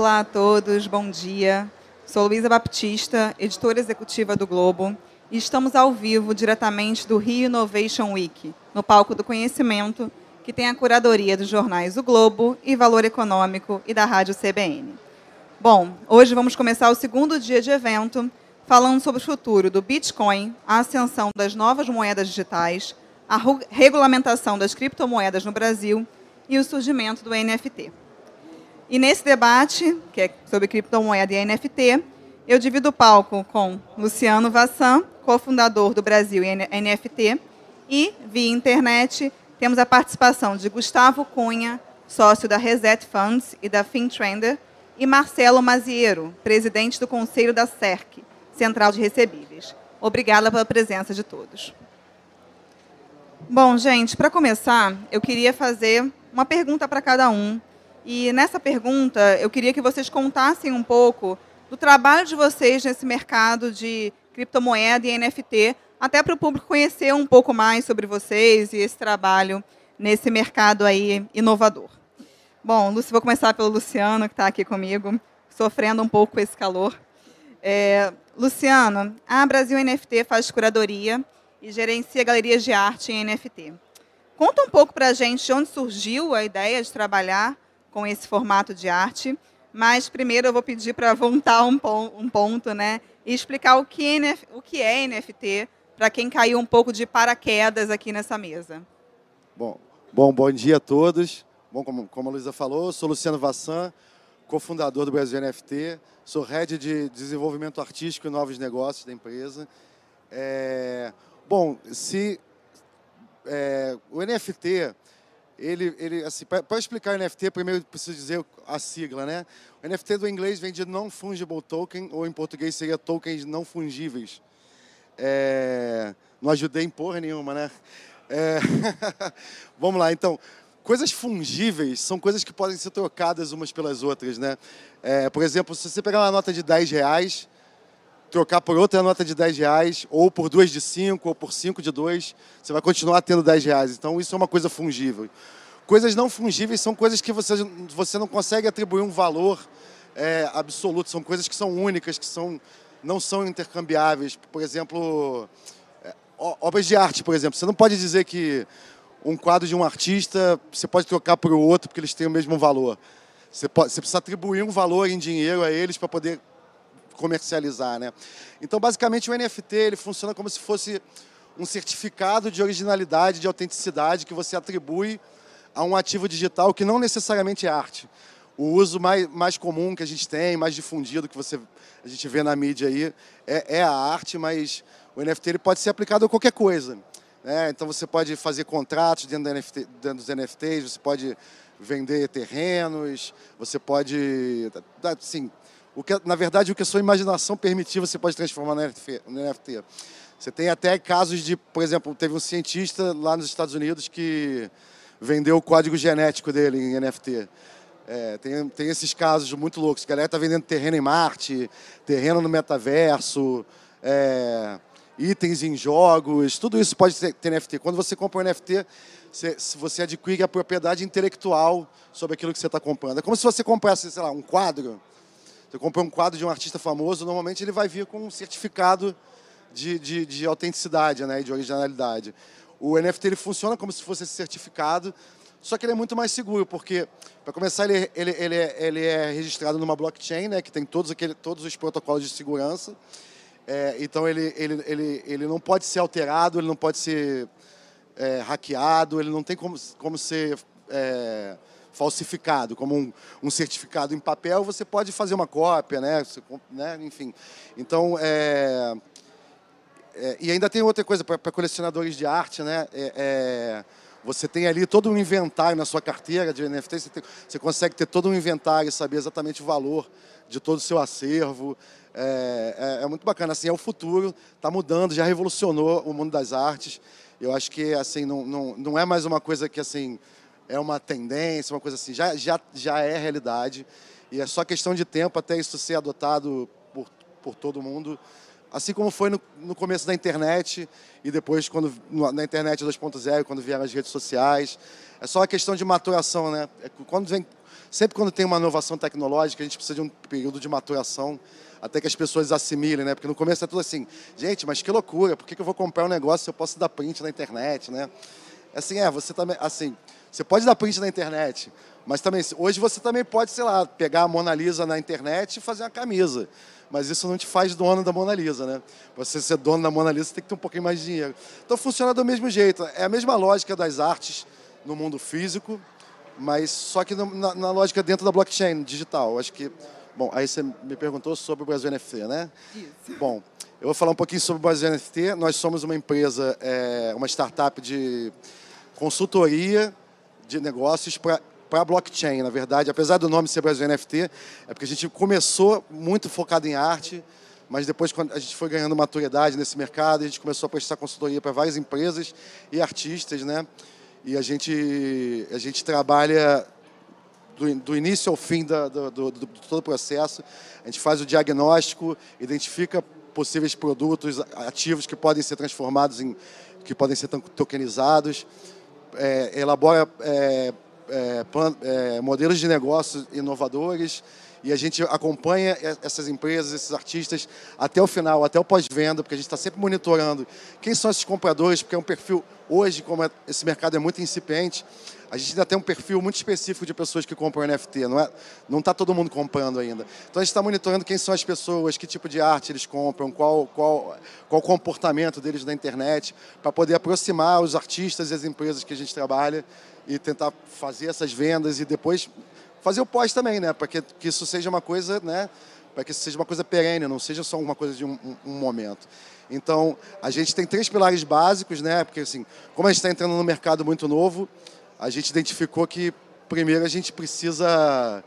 Olá a todos, bom dia. Sou Luísa Baptista, editora executiva do Globo, e estamos ao vivo diretamente do Rio Innovation Week, no palco do conhecimento, que tem a curadoria dos jornais O Globo e Valor Econômico e da Rádio CBN. Bom, hoje vamos começar o segundo dia de evento falando sobre o futuro do Bitcoin, a ascensão das novas moedas digitais, a regulamentação das criptomoedas no Brasil e o surgimento do NFT. E nesse debate, que é sobre criptomoeda e NFT, eu divido o palco com Luciano Vassan, cofundador do Brasil NFT, e, via internet, temos a participação de Gustavo Cunha, sócio da Reset Funds e da FinTrender, e Marcelo Maziero, presidente do Conselho da CERC, Central de Recebíveis. Obrigada pela presença de todos. Bom, gente, para começar, eu queria fazer uma pergunta para cada um, e nessa pergunta, eu queria que vocês contassem um pouco do trabalho de vocês nesse mercado de criptomoeda e NFT, até para o público conhecer um pouco mais sobre vocês e esse trabalho nesse mercado aí inovador. Bom, Lúcio, vou começar pelo Luciano, que está aqui comigo, sofrendo um pouco com esse calor. É, Luciano, a Brasil NFT faz curadoria e gerencia galerias de arte em NFT. Conta um pouco para a gente de onde surgiu a ideia de trabalhar com esse formato de arte. Mas primeiro eu vou pedir para voltar um, um, ponto, né? E explicar o que, NF, o que é NFT para quem caiu um pouco de paraquedas aqui nessa mesa. Bom, bom, bom dia a todos. Bom, como, como a Luísa falou, sou Luciano Vassan, cofundador do Brasil NFT, sou head de desenvolvimento artístico e novos negócios da empresa. É, bom, se é, o NFT ele, ele assim, para explicar NFT, primeiro preciso dizer a sigla, né? O NFT do inglês vem de Non-Fungible Token, ou em português seria tokens não fungíveis. É, não ajudei em porra nenhuma, né? É, vamos lá, então. Coisas fungíveis são coisas que podem ser trocadas umas pelas outras, né? É, por exemplo, se você pegar uma nota de 10 reais, trocar por outra nota de 10 reais, ou por duas de 5, ou por 5 de 2, você vai continuar tendo 10 reais. Então, isso é uma coisa fungível. Coisas não fungíveis são coisas que você, você não consegue atribuir um valor é, absoluto, são coisas que são únicas, que são, não são intercambiáveis. Por exemplo, é, obras de arte, por exemplo. Você não pode dizer que um quadro de um artista você pode trocar por outro porque eles têm o mesmo valor. Você, pode, você precisa atribuir um valor em dinheiro a eles para poder comercializar, né? Então, basicamente, o NFT ele funciona como se fosse um certificado de originalidade, de autenticidade que você atribui a um ativo digital que não necessariamente é arte. O uso mais, mais comum que a gente tem, mais difundido que você a gente vê na mídia aí, é, é a arte, mas o NFT ele pode ser aplicado a qualquer coisa. Né? Então você pode fazer contratos dentro, NFT, dentro dos NFTs, você pode vender terrenos, você pode, assim, o que, na verdade, o que a sua imaginação permitir, você pode transformar no NFT. Você tem até casos de, por exemplo, teve um cientista lá nos Estados Unidos que vendeu o código genético dele em NFT. É, tem, tem esses casos muito loucos. A galera está vendendo terreno em Marte, terreno no metaverso, é, itens em jogos, tudo isso pode ter, ter NFT. Quando você compra um NFT, você, você adquire a propriedade intelectual sobre aquilo que você está comprando. É como se você comprasse, sei lá, um quadro você compra um quadro de um artista famoso, normalmente ele vai vir com um certificado de, de, de autenticidade, né, de originalidade. O NFT ele funciona como se fosse esse certificado, só que ele é muito mais seguro, porque, para começar, ele, ele, ele, é, ele é registrado numa blockchain, né, que tem todos, aquele, todos os protocolos de segurança. É, então, ele, ele, ele, ele não pode ser alterado, ele não pode ser é, hackeado, ele não tem como, como ser é, falsificado, como um, um, certificado em papel, você pode fazer uma cópia, né? Você, né? Enfim. Então, é, é, e ainda tem outra coisa para colecionadores de arte, né? É, é, você tem ali todo um inventário na sua carteira de NFT, você, tem, você consegue ter todo um inventário e saber exatamente o valor de todo o seu acervo. É, é, é muito bacana, assim, é o futuro, está mudando, já revolucionou o mundo das artes. Eu acho que assim não, não, não é mais uma coisa que assim é uma tendência, uma coisa assim, já, já, já é realidade. E é só questão de tempo até isso ser adotado por, por todo mundo assim como foi no, no começo da internet e depois quando na internet 2.0, quando vieram as redes sociais. É só uma questão de maturação, né? É, quando vem, sempre quando tem uma inovação tecnológica, a gente precisa de um período de maturação até que as pessoas assimilem, né? Porque no começo é tudo assim, gente, mas que loucura, por que, que eu vou comprar um negócio se eu posso dar print na internet, né? Assim, é, você também, assim, você pode dar print na internet, mas também, hoje você também pode, sei lá, pegar a Mona Lisa na internet e fazer uma camisa. Mas isso não te faz dono da Mona Lisa, né? Para você ser dono da Mona Lisa, você tem que ter um pouquinho mais de dinheiro. Então funciona do mesmo jeito. É a mesma lógica das artes no mundo físico, mas só que na, na lógica dentro da blockchain digital. Acho que Bom, aí você me perguntou sobre o Brasil NFT, né? Isso. Bom, eu vou falar um pouquinho sobre o Brasil NFT. Nós somos uma empresa, é, uma startup de consultoria de negócios para blockchain, na verdade. Apesar do nome ser Brasil NFT, é porque a gente começou muito focado em arte, mas depois, quando a gente foi ganhando maturidade nesse mercado, a gente começou a prestar consultoria para várias empresas e artistas, né? E a gente, a gente trabalha do, do início ao fim da, do, do, do, todo o processo. A gente faz o diagnóstico, identifica possíveis produtos ativos que podem ser transformados em que podem ser tokenizados, é, elabora é, é, plan, é, modelos de negócios inovadores e a gente acompanha essas empresas, esses artistas até o final, até o pós-venda, porque a gente está sempre monitorando quem são esses compradores, porque é um perfil hoje, como esse mercado é muito incipiente, a gente ainda tem um perfil muito específico de pessoas que compram NFT, não é? Não está todo mundo comprando ainda. Então a gente está monitorando quem são as pessoas, que tipo de arte eles compram, qual qual qual o comportamento deles na internet, para poder aproximar os artistas e as empresas que a gente trabalha e tentar fazer essas vendas e depois fazer o pós também, né? Para que, que isso seja uma coisa, né? Para que isso seja uma coisa perene, não seja só uma coisa de um, um, um momento. Então, a gente tem três pilares básicos, né? Porque assim, como a gente está entrando no mercado muito novo, a gente identificou que, primeiro, a gente precisa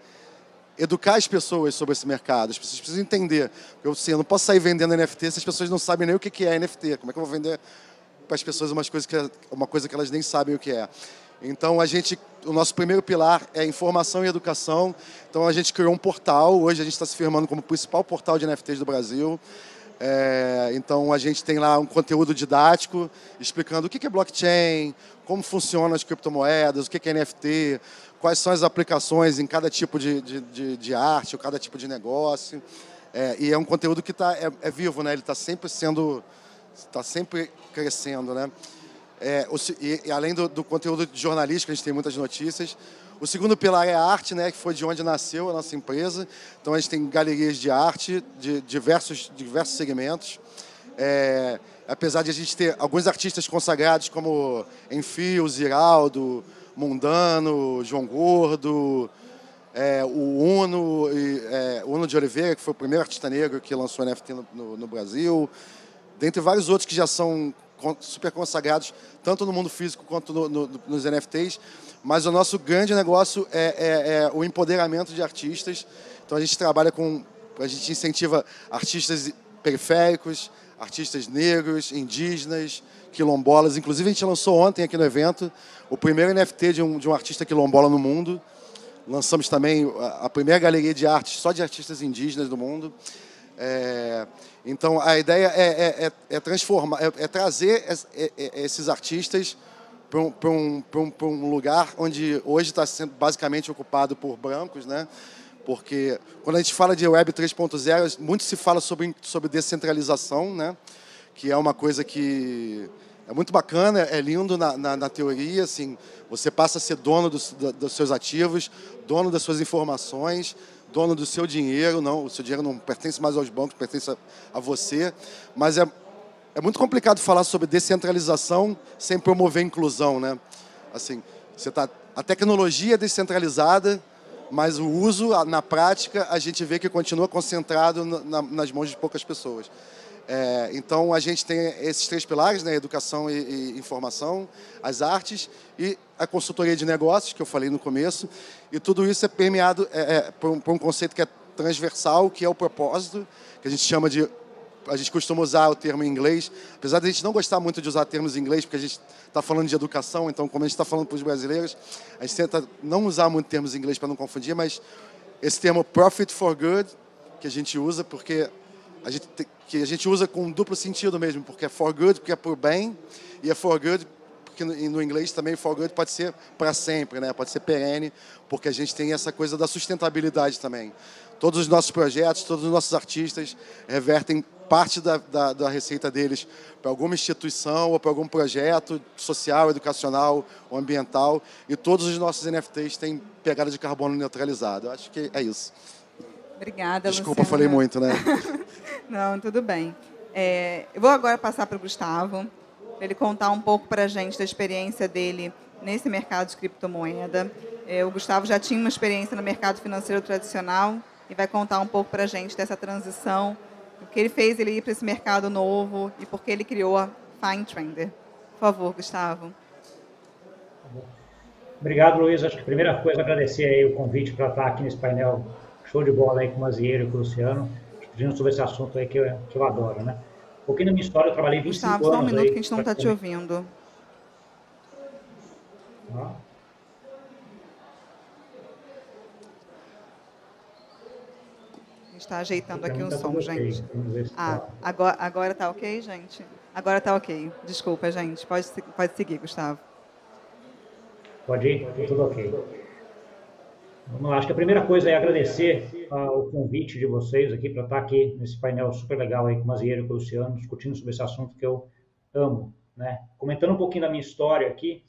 educar as pessoas sobre esse mercado. As pessoas precisam entender. Eu, assim, eu não posso sair vendendo NFT se as pessoas não sabem nem o que é NFT. Como é que eu vou vender para as pessoas uma coisa, que, uma coisa que elas nem sabem o que é? Então, a gente, o nosso primeiro pilar é informação e educação. Então, a gente criou um portal. Hoje, a gente está se firmando como o principal portal de NFTs do Brasil. É, então a gente tem lá um conteúdo didático explicando o que é blockchain, como funcionam as criptomoedas, o que é NFT, quais são as aplicações em cada tipo de, de, de, de arte ou cada tipo de negócio. É, e é um conteúdo que tá, é, é vivo, né? ele está sempre sendo, está sempre crescendo. Né? É, o, e, e, além do, do conteúdo jornalístico, a gente tem muitas notícias, o segundo pilar é a arte, né, que foi de onde nasceu a nossa empresa. Então a gente tem galerias de arte de diversos, diversos segmentos. É, apesar de a gente ter alguns artistas consagrados como Enfio, Ziraldo, Mundano, João Gordo, é, o Uno, e, é, Uno de Oliveira, que foi o primeiro artista negro que lançou NFT no, no, no Brasil, dentre vários outros que já são super consagrados, tanto no mundo físico quanto no, no, nos NFTs. Mas o nosso grande negócio é, é, é, o empoderamento de artistas. Então a gente trabalha com, a gente incentiva artistas periféricos, artistas negros, indígenas, quilombolas. Inclusive a gente lançou ontem aqui no evento o primeiro NFT de um, de um artista quilombola no mundo. Lançamos também a primeira galeria de arte só de artistas indígenas do mundo. É, então, a ideia é, é, é, é transformar, é, é trazer esses artistas para um, um, um, um lugar onde hoje está sendo basicamente ocupado por brancos, né? Porque quando a gente fala de Web 3.0, muito se fala sobre, sobre descentralização, né? Que é uma coisa que é muito bacana, é lindo na, na, na teoria, assim, você passa a ser dono dos, dos seus ativos, dono das suas informações, dono do seu dinheiro, não, o seu dinheiro não pertence mais aos bancos, pertence a, a você, mas é, é muito complicado falar sobre descentralização sem promover inclusão, né? Assim, você tá, a tecnologia é descentralizada, mas o uso, na prática, a gente vê que continua concentrado na, nas mãos de poucas pessoas. É, então a gente tem esses três pilares, né? Educação e, e, informação, as artes e a consultoria de negócios, que eu falei no começo. E tudo isso é permeado é, é, por, um, por um conceito que é transversal, que é o propósito, que a gente chama de a gente costuma usar o termo em inglês, apesar de a gente não gostar muito de usar termos em inglês, porque a gente está falando de educação, então, como a gente está falando para os brasileiros, a gente tenta não usar muito termos em inglês para não confundir, mas esse termo profit for good, que a gente usa, porque a gente, que a gente usa com duplo sentido mesmo, porque é for good, porque é por bem, e é for good, porque no inglês também for good pode ser para sempre, né? pode ser perene, porque a gente tem essa coisa da sustentabilidade também. Todos os nossos projetos, todos os nossos artistas revertem parte da, da, da receita deles para alguma instituição ou para algum projeto social, educacional ou ambiental. E todos os nossos NFTs têm pegada de carbono neutralizado. Eu acho que é isso. Obrigada, Desculpa, Luciana. falei muito, né? Não, tudo bem. É, eu vou agora passar para o Gustavo, para ele contar um pouco para a gente da experiência dele nesse mercado de criptomoeda. É, o Gustavo já tinha uma experiência no mercado financeiro tradicional, e vai contar um pouco para a gente dessa transição, o que ele fez ele ir para esse mercado novo e por que ele criou a Fine Trender. Por favor, Gustavo. Obrigado, Luiz. Acho que a primeira coisa é agradecer aí o convite para estar aqui nesse painel show de bola aí com o Mazieiro e com o Luciano, discutindo sobre esse assunto aí que eu, que eu adoro, né? Um pouquinho da minha história, eu trabalhei 25 Gustavo, anos só um minuto aí, que a gente não está te ouvindo. Tá? Está ajeitando aqui o tá som, gente. Ah, tá. agora, agora tá ok, gente? Agora tá ok. Desculpa, gente. Pode, pode seguir, Gustavo. Pode ir? Tá Tudo ok. Vamos lá. Acho que a primeira coisa é agradecer ah, o convite de vocês aqui para estar aqui nesse painel super legal aí com o Mazieiro e com o Luciano, discutindo sobre esse assunto que eu amo. Né? Comentando um pouquinho da minha história aqui,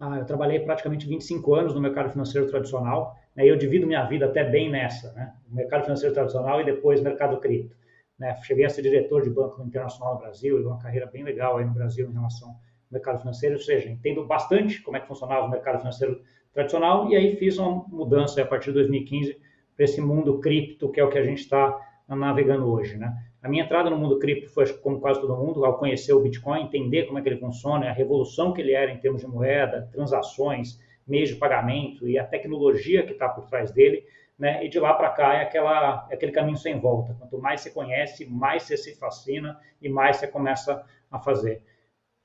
ah, eu trabalhei praticamente 25 anos no mercado financeiro tradicional, né? eu divido minha vida até bem nessa, né? o mercado financeiro tradicional e depois mercado cripto. Né? Cheguei a ser diretor de banco internacional no Brasil, uma carreira bem legal aí no Brasil em relação ao mercado financeiro, ou seja, entendo bastante como é que funcionava o mercado financeiro tradicional, e aí fiz uma mudança a partir de 2015 para esse mundo cripto, que é o que a gente está navegando hoje. Né? A minha entrada no mundo cripto foi, como quase todo mundo, ao conhecer o Bitcoin, entender como é que ele funciona, a revolução que ele era em termos de moeda, transações, meios de pagamento e a tecnologia que está por trás dele, né? E de lá para cá é, aquela, é aquele caminho sem volta. Quanto mais você conhece, mais você se fascina e mais você começa a fazer.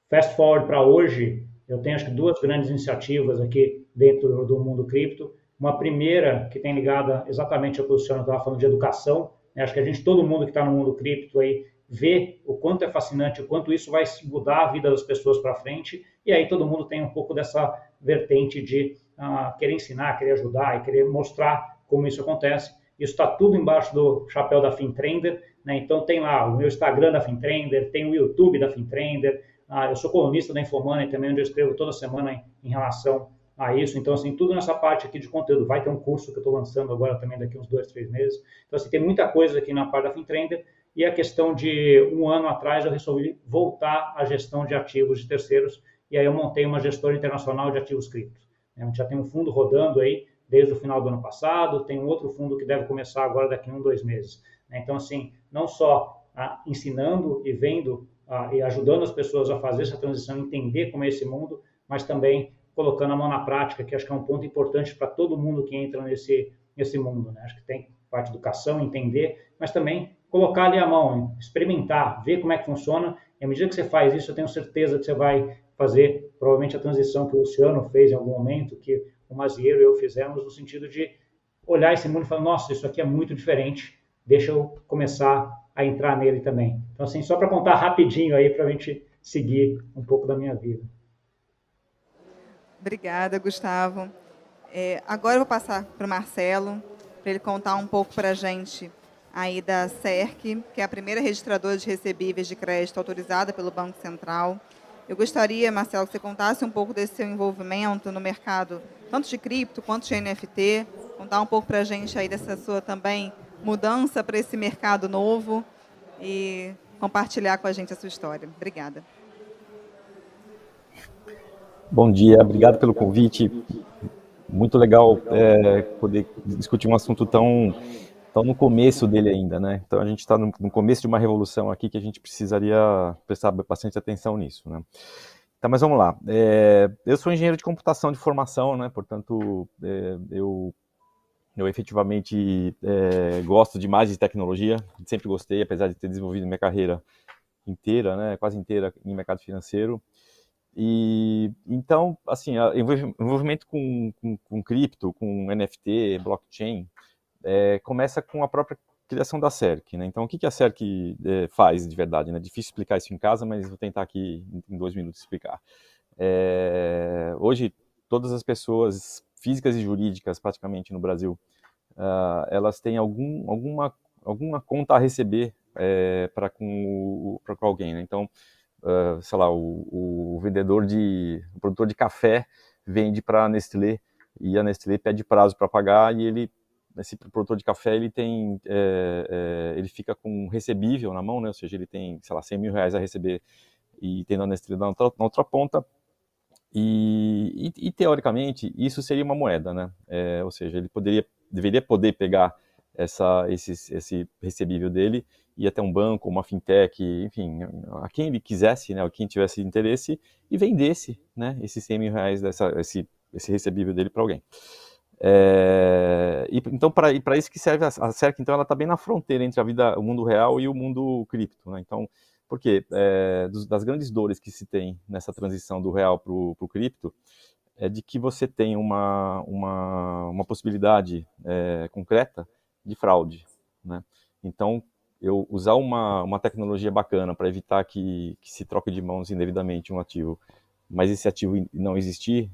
Fast forward para hoje, eu tenho acho que duas grandes iniciativas aqui dentro do mundo cripto. Uma primeira que tem ligada exatamente ao que o Luciano estava falando de educação. né? Acho que a gente, todo mundo que está no mundo cripto aí, vê o quanto é fascinante, o quanto isso vai mudar a vida das pessoas para frente. E aí todo mundo tem um pouco dessa vertente de ah, querer ensinar, querer ajudar e querer mostrar como isso acontece. Isso está tudo embaixo do chapéu da FinTrender. Né? Então tem lá o meu Instagram da FinTrender, tem o YouTube da FinTrender. Ah, eu sou colunista da Infomoney também, onde eu escrevo toda semana em, em relação a isso. Então, assim, tudo nessa parte aqui de conteúdo. Vai ter um curso que eu estou lançando agora também daqui uns dois, três meses. Então, assim, tem muita coisa aqui na parte da FinTrender. E a questão de um ano atrás eu resolvi voltar à gestão de ativos de terceiros. E aí eu montei uma gestora internacional de ativos criptos. A gente já tem um fundo rodando aí desde o final do ano passado, tem um outro fundo que deve começar agora daqui a um, dois meses. Então, assim, não só ah, ensinando e vendo ah, e ajudando as pessoas a fazer essa transição, entender como é esse mundo, mas também colocando a mão na prática, que acho que é um ponto importante para todo mundo que entra nesse, nesse mundo. Né? Acho que tem parte de educação, entender, mas também colocar ali a mão, experimentar, ver como é que funciona. E à medida que você faz isso, eu tenho certeza que você vai fazer provavelmente a transição que o Luciano fez em algum momento, que o Mazieiro e eu fizemos, no sentido de olhar esse mundo e falar, nossa, isso aqui é muito diferente, deixa eu começar a entrar nele também. Então, assim, só para contar rapidinho aí, para a gente seguir um pouco da minha vida. Obrigada, Gustavo. É, agora eu vou passar para o Marcelo, para ele contar um pouco para a gente aí da CERC, que é a primeira registradora de recebíveis de crédito autorizada pelo Banco Central. Eu gostaria, Marcelo, que você contasse um pouco desse seu envolvimento no mercado, tanto de cripto quanto de NFT, contar um pouco para a gente aí dessa sua também mudança para esse mercado novo e compartilhar com a gente a sua história. Obrigada. Bom dia, obrigado pelo convite. Muito legal é, poder discutir um assunto tão, tão no começo dele ainda, né? Então a gente está no, no, começo de uma revolução aqui que a gente precisaria prestar bastante atenção nisso, né? Tá, mas vamos lá. É, eu sou engenheiro de computação de formação, né? Portanto, é, eu eu efetivamente é, gosto demais de tecnologia, sempre gostei, apesar de ter desenvolvido minha carreira inteira, né? Quase inteira em mercado financeiro. E então, assim, envolvimento com, com, com cripto, com NFT, blockchain, é, começa com a própria criação da CERC. Né? Então, o que, que a CERC é, faz de verdade? É né? difícil explicar isso em casa, mas vou tentar aqui em dois minutos explicar. É, hoje, todas as pessoas físicas e jurídicas, praticamente no Brasil, uh, elas têm algum, alguma, alguma conta a receber é, para com, com alguém. Né? Então, uh, sei lá, o, o, vendedor de, o produtor de café vende para a Nestlé e a Nestlé pede prazo para pagar e ele esse produtor de café ele tem é, é, ele fica com recebível na mão, né? Ou seja, ele tem sei lá 100 mil reais a receber e tem na Nestlé na outra, na outra ponta e, e, e, teoricamente isso seria uma moeda, né? É, ou seja, ele poderia deveria poder pegar essa esse, esse recebível dele ir até um banco, uma fintech, enfim, a quem ele quisesse, né, a quem tivesse interesse, e vendesse né, esses 100 mil reais, dessa, esse, esse recebível dele para alguém. É, e, então, para isso que serve a, a CERC, então, ela está bem na fronteira entre a vida, o mundo real e o mundo cripto. Né? Então, porque é, dos, das grandes dores que se tem nessa transição do real para o cripto, é de que você tem uma, uma, uma possibilidade é, concreta de fraude. Né? Então, eu usar uma, uma tecnologia bacana para evitar que, que, se troque de mãos indevidamente um ativo, mas esse ativo não existir,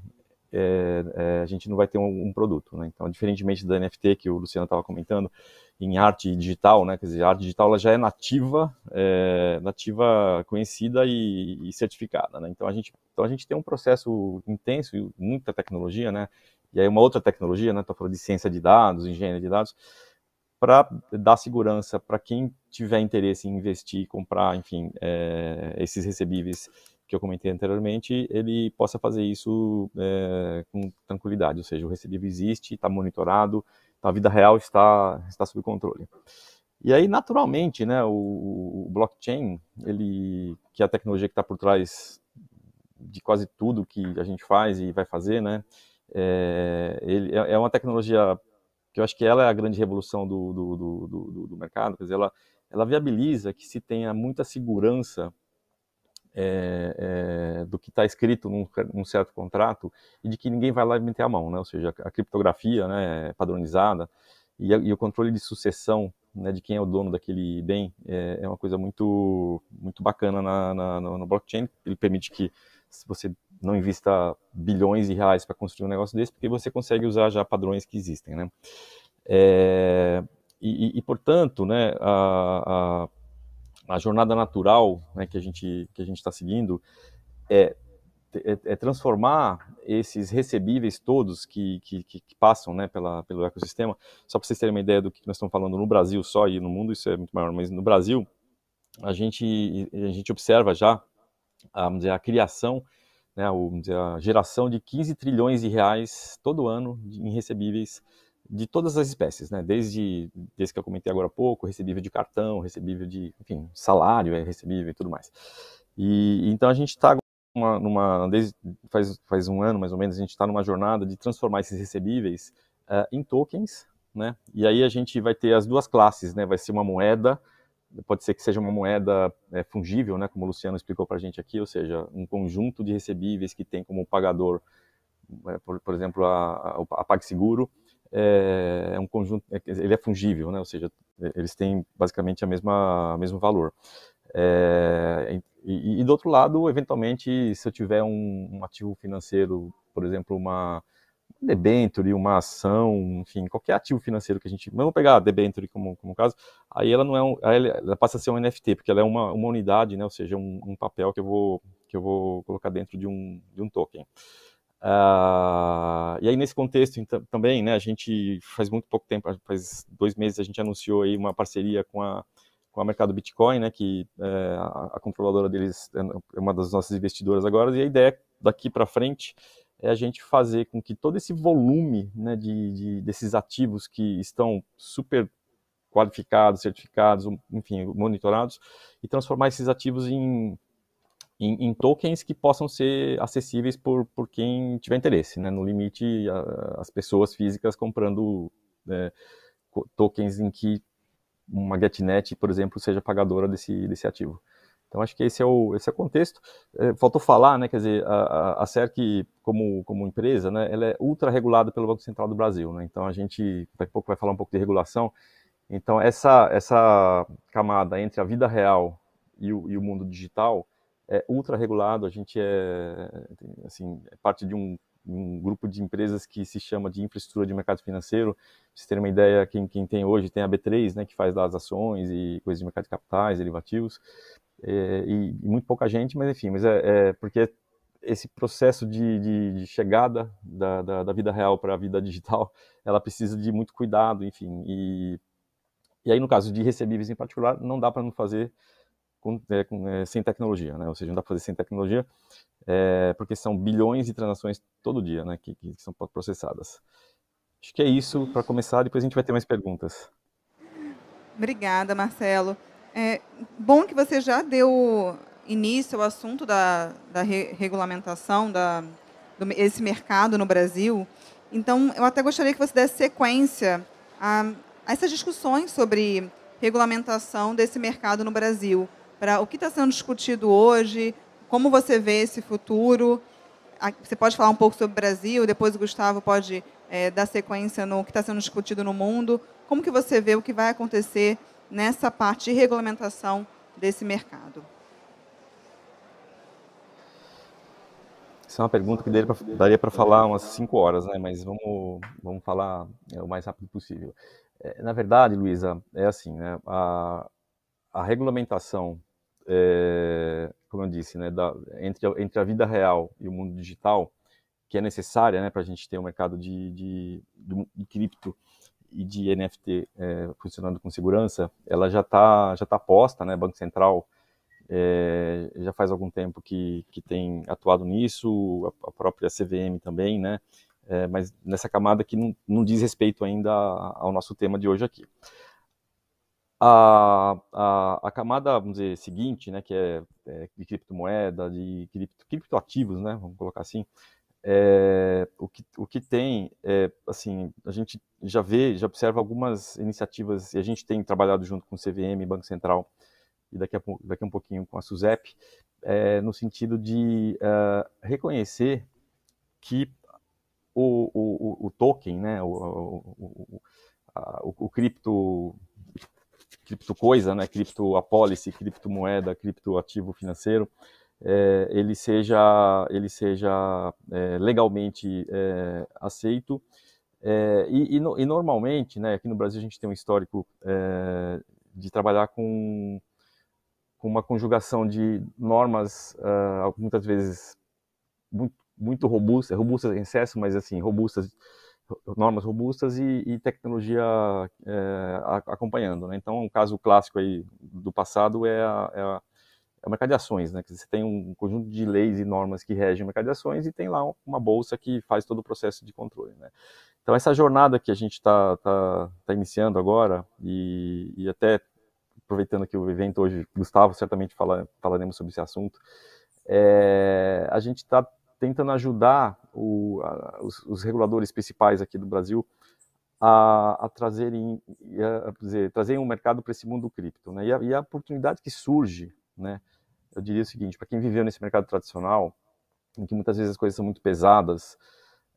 é, é, a gente não vai ter um, um, produto. Né? Então, diferentemente da NFT que o Luciano estava comentando, em arte digital, né? quer dizer, a arte digital ela já é nativa, é, nativa conhecida e, e certificada. Né? Então, a gente, então, a gente tem um processo intenso e muita tecnologia, né? e aí uma outra tecnologia, né? estou falando de ciência de dados, engenharia de dados, para dar segurança para quem tiver interesse em investir, comprar, enfim, é, esses recebíveis que eu comentei anteriormente, ele possa fazer isso é, com tranquilidade, ou seja, o recebível existe, está monitorado, a vida real está, está sob controle. E aí, naturalmente, né, o, o blockchain, ele, que é a tecnologia que está por trás de quase tudo que a gente faz e vai fazer, né, é, ele, é, é uma tecnologia que eu acho que ela é a grande revolução do, do, do, do, do mercado, quer dizer, ela, ela viabiliza que se tenha muita segurança é, é, do que está escrito num, num, certo contrato e de que ninguém vai lá meter a mão, né? ou seja, a criptografia né, é padronizada e, e, o controle de sucessão né, de quem é o dono daquele bem é, é uma coisa muito, muito bacana na, na, no blockchain, ele permite que você não invista bilhões de reais para construir um negócio desse, porque você consegue usar já padrões que existem, né? É, e, e, portanto, né, a, a, a, jornada natural né, que a gente que a gente está seguindo é, é, é, transformar esses recebíveis todos que, que, que passam né, pela, pelo ecossistema. Só para vocês terem uma ideia do que nós estamos falando no Brasil só e no mundo isso é muito maior, mas no Brasil a gente a gente observa já vamos dizer, a criação né, o, a geração de 15 trilhões de reais todo ano em recebíveis de todas as espécies, né? Desde, desde que eu comentei agora há pouco, recebível de cartão, recebível de, enfim, salário é recebível e tudo mais. E então a gente está numa, numa, desde faz, faz um ano mais ou menos, a gente está numa jornada de transformar esses recebíveis uh, em tokens, né? E aí a gente vai ter as duas classes, né? Vai ser uma moeda pode ser que seja uma moeda é, fungível, né, como o Luciano explicou para a gente aqui, ou seja, um conjunto de recebíveis que tem como pagador, é, por, por, exemplo, a, a, a PagSeguro, é, é, um conjunto, é, ele é fungível, né, ou seja, eles têm basicamente a mesma, o mesmo valor. É, e, e, do outro lado, eventualmente, se eu tiver um, um ativo financeiro, por exemplo, uma debenture, uma ação, enfim, qualquer ativo financeiro que a gente. Vamos pegar a debenture como, como caso, aí ela não é um, ela passa a ser um NFT, porque ela é uma, uma unidade, né? Ou seja, um, um papel que eu vou que eu vou colocar dentro de um, de um token. Uh, e aí nesse contexto então, também, né? A gente faz muito pouco tempo, faz dois meses a gente anunciou aí uma parceria com a com a mercado Bitcoin, né? Que é, a, a controladora deles é uma das nossas investidoras agora e a ideia é daqui para frente é a gente fazer com que todo esse volume né, de, de, desses ativos que estão super qualificados, certificados, enfim, monitorados, e transformar esses ativos em, em, em tokens que possam ser acessíveis por, por quem tiver interesse, né? no limite a, as pessoas físicas comprando né, tokens em que uma GetNet, por exemplo, seja pagadora desse, desse ativo. Então, acho que esse é o, esse é o contexto. É, faltou falar, né, quer dizer, a, a CERC, como, como empresa, né, ela é ultra regulada pelo Banco Central do Brasil. Né, então, a gente, daqui a pouco, vai falar um pouco de regulação. Então, essa, essa camada entre a vida real e o, e o mundo digital é ultra regulado. A gente é, assim, é parte de um, um, grupo de empresas que se chama de infraestrutura de mercado financeiro. Pra vocês terem uma ideia, quem, quem tem hoje tem a B3, né, que faz das ações e coisas de mercado de capitais, derivativos, é, e, e, muito pouca gente, mas enfim, mas é, é porque esse processo de, de, de chegada da, da, da, vida real para a vida digital, ela precisa de muito cuidado, enfim, e e aí, no caso de recebíveis em particular, não dá para não fazer com, é, com, é, sem tecnologia, né? Ou seja, não dá para fazer sem tecnologia, é, porque são bilhões de transações todo dia, né? Que, que são processadas. Acho que é isso para começar, depois a gente vai ter mais perguntas. Obrigada, Marcelo. É bom que você já deu início ao assunto da, da re regulamentação da, esse mercado no Brasil. Então, eu até gostaria que você desse sequência a essas discussões sobre regulamentação desse mercado no Brasil, para o que está sendo discutido hoje, como você vê esse futuro. Você pode falar um pouco sobre o Brasil, depois o Gustavo pode é, dar sequência no que está sendo discutido no mundo. Como que você vê o que vai acontecer nessa parte de regulamentação desse mercado? Essa é uma pergunta que daria para falar umas cinco horas, né? mas vamos, vamos falar é, o mais rápido possível. É, na verdade, Luísa, é assim, né? A, a regulamentação, é, como eu disse, né, da, entre, entre a vida real e o mundo digital, que é necessária né, para a gente ter um mercado de, de, de, de cripto e de NFT é, funcionando com segurança, ela já está já tá posta, né? Banco Central é, já faz algum tempo que, que tem atuado nisso, a, a própria CVM também, né? é, mas nessa camada que não, não, diz respeito ainda ao nosso tema de hoje aqui. A, a, a camada, vamos dizer, seguinte, né, que é, é de criptomoeda, de cripto, criptoativos, né, vamos colocar assim, é, o, que, o que tem, é, assim, a gente já vê, já observa algumas iniciativas, e a gente tem trabalhado junto com o CVM, Banco Central, e daqui a, daqui a um pouquinho com a SUSEP, é, no sentido de uh, reconhecer que o, o, o token, né, o, o, a, o, cripto, cripto coisa, né, cripto apólice, criptomoeda, criptoativo financeiro, é, ele seja, ele seja é, legalmente é, aceito. E, e, e, normalmente, né, aqui no Brasil a gente tem um histórico de trabalhar com, com uma conjugação de normas, uh, muitas vezes muito muito robustas, robustas em excesso, mas assim, robustas, normas robustas e, e tecnologia é, acompanhando. Né? Então, um caso clássico aí do passado é, a, é, a, é o mercado de ações, né? Que você tem um conjunto de leis e normas que regem o mercado de ações e tem lá uma bolsa que faz todo o processo de controle, né? Então, essa jornada que a gente está tá, tá iniciando agora e, e até aproveitando que o evento hoje, Gustavo, certamente fala, falaremos sobre esse assunto, é, a gente está tentando ajudar o, a, os, os, reguladores principais aqui do Brasil a, a trazerem, a, dizer, trazerem um mercado para esse mundo cripto, né? E a, e a, oportunidade que surge, né? Eu diria o seguinte: para quem viveu nesse mercado tradicional, em que muitas vezes as coisas são muito pesadas,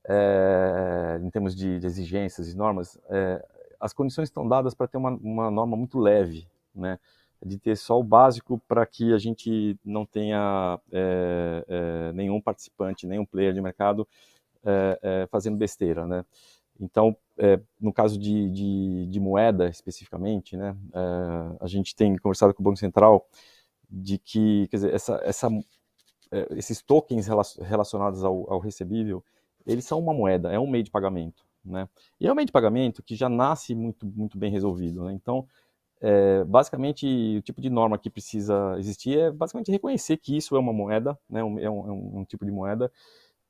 é, em termos de, de, exigências e normas, é, as condições estão dadas para ter uma, uma norma muito leve, né? De ter só o básico para que a gente não tenha é, é, nenhum participante, nenhum player de mercado é, fazendo besteira, né? Então, no caso de, de, de, moeda especificamente, né, a gente tem conversado com o Banco Central de que, quer dizer, essa, essa, esses tokens relacionados ao, ao recebível, eles são uma moeda, é um meio de pagamento, né? E é um meio de pagamento que já nasce muito, muito bem resolvido, né? Então, é, basicamente, o tipo de norma que precisa existir é basicamente reconhecer que isso é uma moeda, né, um, é, um, é um tipo de moeda,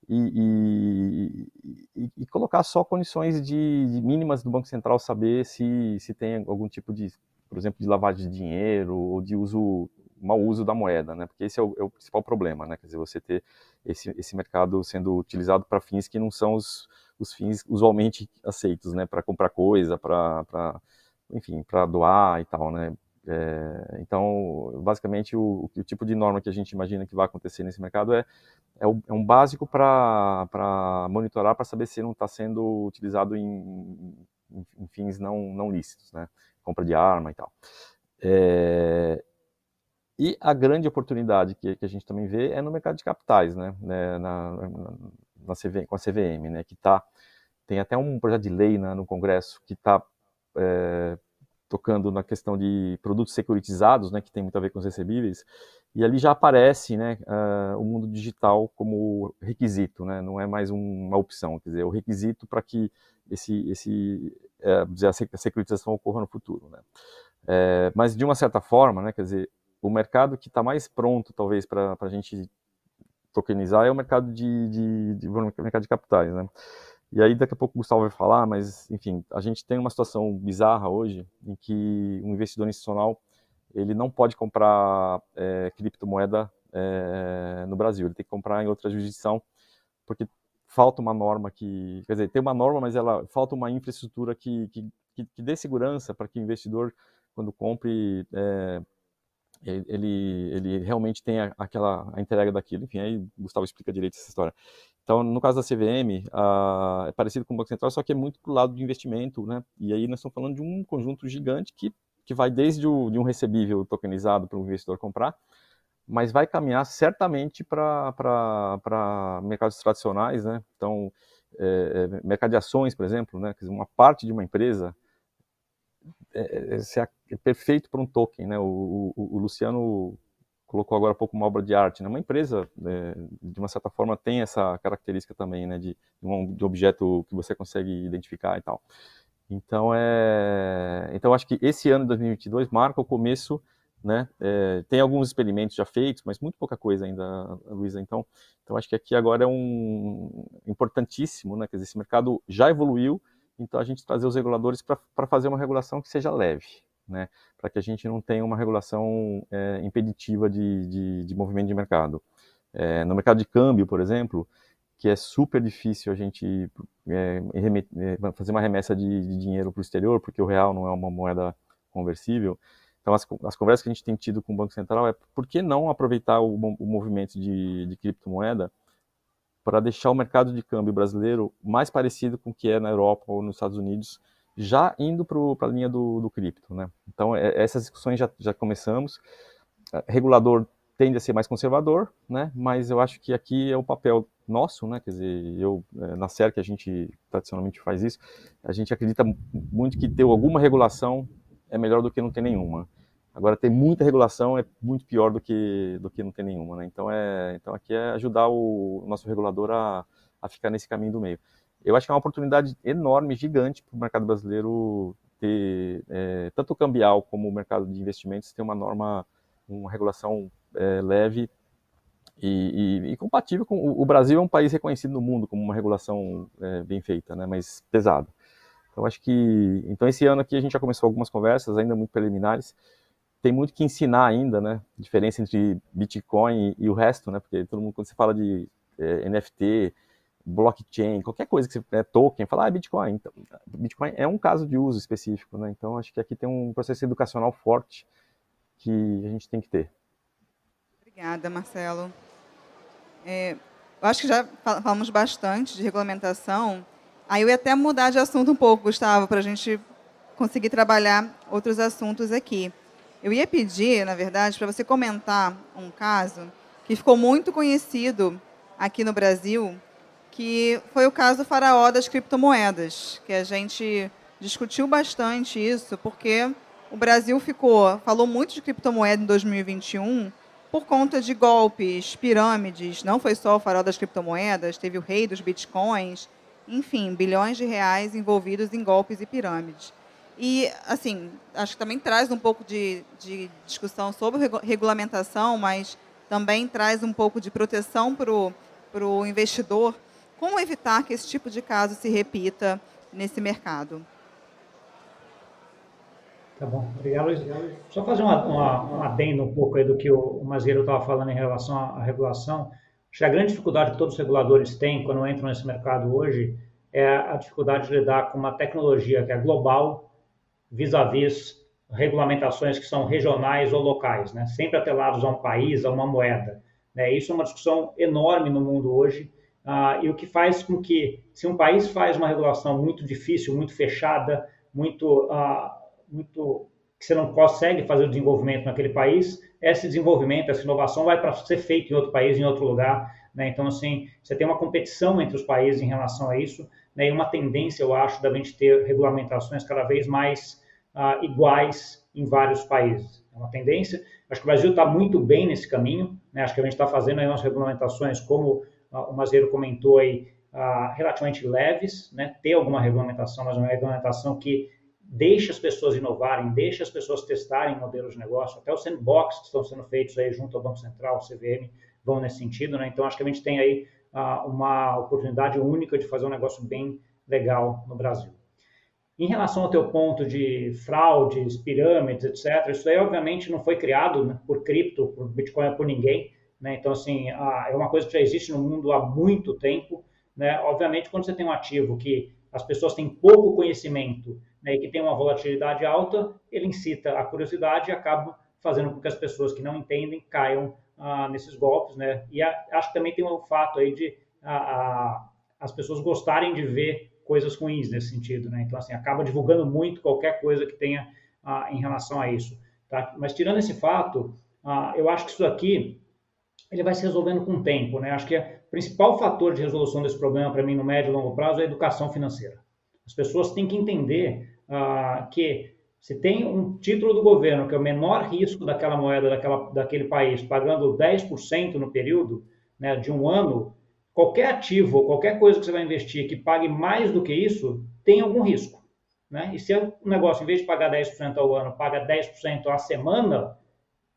e, e, e, colocar só condições de, de, mínimas do Banco Central saber se, se tem algum tipo de, por exemplo, de lavagem de dinheiro ou de uso mau uso da moeda, né? Porque esse é o, é o, principal problema, né? Quer dizer, você ter esse, esse mercado sendo utilizado para fins que não são os, os fins usualmente aceitos, né? Para comprar coisa, para enfim, para doar e tal, né? É, então, basicamente, o, o, tipo de norma que a gente imagina que vai acontecer nesse mercado é, é, o, é um básico para monitorar, para saber se não está sendo utilizado em, em, em, fins não, não lícitos, né? compra de arma e tal. É, e a grande oportunidade que, que, a gente também vê é no mercado de capitais, né, né na, na, na com a CVM, né, que tá, tem até um projeto de lei né, no Congresso que está é, tocando na questão de produtos securitizados, né, que tem muito a ver com os recebíveis, e ali já aparece né, uh, o mundo digital como requisito, né, não é mais uma opção, quer dizer, é o requisito para que esse, esse é, a securitização ocorra no futuro. Né. É, mas, de uma certa forma, né, quer dizer, o mercado que está mais pronto, talvez, para a gente tokenizar é o mercado de, de, de, mercado de capitais, né? E aí daqui a pouco o Gustavo vai falar, mas enfim, a gente tem uma situação bizarra hoje em que um investidor institucional ele não pode comprar é, criptomoeda é, no Brasil, ele tem que comprar em outra jurisdição porque falta uma norma que, quer dizer, tem uma norma, mas ela falta uma infraestrutura que, que, que, dê segurança para que o investidor quando compre é, ele, ele realmente tem aquela a entrega daquilo. Enfim, aí o Gustavo explica direito essa história. Então, no caso da CVM, é parecido com o Banco Central, só que é muito para o lado de investimento, né? E aí nós estamos falando de um conjunto gigante que, que vai desde o, de um recebível tokenizado para o investidor comprar, mas vai caminhar certamente para mercados tradicionais, né? Então, é, é, mercado de ações, por exemplo, né? Quer dizer, uma parte de uma empresa é, é, é perfeito para um token, né? O, o, o, Luciano colocou agora há pouco uma obra de arte, né? Uma empresa, é, de uma certa forma, tem essa característica também, né? De, um de objeto que você consegue identificar e tal. Então, é, então acho que esse ano de 2022 marca o começo, né? É, tem alguns experimentos já feitos, mas muito pouca coisa ainda, Luísa. Então, então acho que aqui agora é um importantíssimo, né? Quer dizer, esse mercado já evoluiu, então a gente trazer os reguladores para fazer uma regulação que seja leve, né? para que a gente não tenha uma regulação é, impeditiva de, de, de, movimento de mercado. É, no mercado de câmbio, por exemplo, que é super difícil a gente é, é fazer uma remessa de, de dinheiro para o exterior, porque o real não é uma moeda conversível. Então, as, as, conversas que a gente tem tido com o Banco Central é por que não aproveitar o, o movimento de, de criptomoeda para deixar o mercado de câmbio brasileiro mais parecido com o que é na Europa ou nos Estados Unidos, já indo para a linha do, do cripto. Né? Então, é, essas discussões já, já começamos. É, regulador tende a ser mais conservador, né? mas eu acho que aqui é o papel nosso, né? quer dizer, eu, é, na que a gente tradicionalmente faz isso, a gente acredita muito que ter alguma regulação é melhor do que não ter nenhuma. Agora, ter muita regulação é muito pior do que, do que não ter nenhuma. Né? Então, é, então, aqui é ajudar o nosso regulador a, a ficar nesse caminho do meio. Eu acho que é uma oportunidade enorme, gigante para o mercado brasileiro ter, é, tanto o cambial como o mercado de investimentos, ter uma norma, uma regulação é, leve e, e, e, compatível com. O Brasil é um país reconhecido no mundo como uma regulação é, bem feita, né, mas pesado. Então, acho que. Então, esse ano aqui a gente já começou algumas conversas, ainda muito preliminares tem muito que ensinar ainda, né? A diferença entre Bitcoin e, e, o resto, né? Porque todo mundo, quando você fala de é, NFT, blockchain, qualquer coisa que você é token, fala, ah, Bitcoin. Então, Bitcoin é um caso de uso específico, né? Então, acho que aqui tem um processo educacional forte que a gente tem que ter. Obrigada, Marcelo. É, eu acho que já falamos bastante de regulamentação. Aí eu ia até mudar de assunto um pouco, Gustavo, para a gente conseguir trabalhar outros assuntos aqui. Eu ia pedir, na verdade, para você comentar um caso que ficou muito conhecido aqui no Brasil, que foi o caso do faraó das criptomoedas, que a gente discutiu bastante isso, porque o Brasil ficou, falou muito de criptomoeda em 2021 por conta de golpes, pirâmides, não foi só o faraó das criptomoedas, teve o rei dos bitcoins, enfim, bilhões de reais envolvidos em golpes e pirâmides. E, assim, acho que também traz um pouco de, de discussão sobre regulamentação, mas também traz um pouco de proteção para o investidor. Como evitar que esse tipo de caso se repita nesse mercado? Tá bom, obrigado, Luiz. Só fazer uma, uma, um adendo um pouco aí do que o, o estava falando em relação à, à regulação. Acho que a grande dificuldade que todos os reguladores têm quando entram nesse mercado hoje é a dificuldade de lidar com uma tecnologia que é global, vis-à-vis regulamentações que são regionais ou locais, né? sempre atrelados a um país, a uma moeda. Né? Isso é uma discussão enorme no mundo hoje, ah, e o que faz com que, se um país faz uma regulação muito difícil, muito fechada, muito, ah, muito que você não consegue fazer o desenvolvimento naquele país, esse desenvolvimento, essa inovação vai para ser feito em outro país, em outro lugar. Né? Então, assim, você tem uma competição entre os países em relação a isso, né? e uma tendência, eu acho, da gente ter regulamentações cada vez mais uh, iguais em vários países. É uma tendência. Acho que o Brasil está muito bem nesse caminho. Né? Acho que a gente está fazendo aí umas regulamentações, como o Mazeiro comentou aí, uh, relativamente leves, né? ter alguma regulamentação, mas uma regulamentação que deixe as pessoas inovarem, deixe as pessoas testarem modelos de negócio, até os sandbox que estão sendo feitos aí junto ao Banco Central, CVM, vão nesse sentido, né? Então, acho que a gente tem aí uh, uma oportunidade única de fazer um negócio bem legal no Brasil. Em relação ao teu ponto de fraudes, pirâmides, etc., isso aí, obviamente, não foi criado né, por cripto, por Bitcoin, por ninguém, né? Então, assim, uh, é uma coisa que já existe no mundo há muito tempo, né? Obviamente, quando você tem um ativo que as pessoas têm pouco conhecimento né, e que tem uma volatilidade alta, ele incita a curiosidade e acaba fazendo com que as pessoas que não entendem caiam ah, nesses golpes, né? E a, acho que também tem um fato aí de a, a, as pessoas gostarem de ver coisas ruins nesse sentido, né? Então, assim, acaba divulgando muito qualquer coisa que tenha ah, em relação a isso, tá? Mas tirando esse fato, ah, eu acho que isso aqui ele vai se resolvendo com o tempo, né? Acho que o principal fator de resolução desse problema para mim no médio e longo prazo é a educação financeira. As pessoas têm que entender ah, que se tem um título do governo que é o menor risco daquela moeda daquela, daquele país, pagando 10% no período né, de um ano, qualquer ativo, qualquer coisa que você vai investir que pague mais do que isso, tem algum risco. Né? E se o negócio, em vez de pagar 10% ao ano, paga 10% à semana,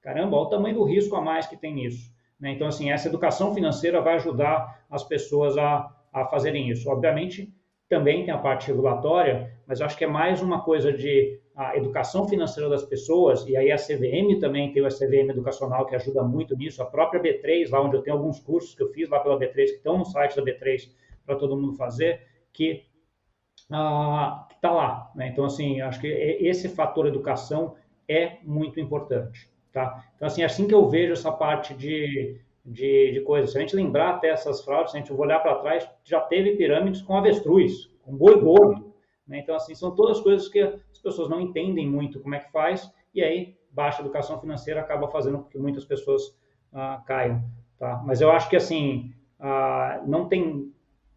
caramba, olha o tamanho do risco a mais que tem nisso. Né? Então, assim, essa educação financeira vai ajudar as pessoas a, a fazerem isso. Obviamente, também tem a parte regulatória, mas acho que é mais uma coisa de a educação financeira das pessoas, e aí a CVM também tem o CVM educacional que ajuda muito nisso, a própria B3, lá onde eu tenho alguns cursos que eu fiz lá pela B3, que estão no site da B3 para todo mundo fazer, que ah, está lá. Né? Então, assim, acho que esse fator educação é muito importante. Tá? Então, assim, assim que eu vejo essa parte de, de, de. Se a gente lembrar até essas fraudes, se a gente olhar para trás, já teve pirâmides com avestruz, com boi gordo. Né? Então, assim, são todas coisas que as pessoas não entendem muito como é que faz, e aí baixa educação financeira acaba fazendo com que muitas pessoas ah, caiam. Tá? Mas eu acho que, assim, ah, não tem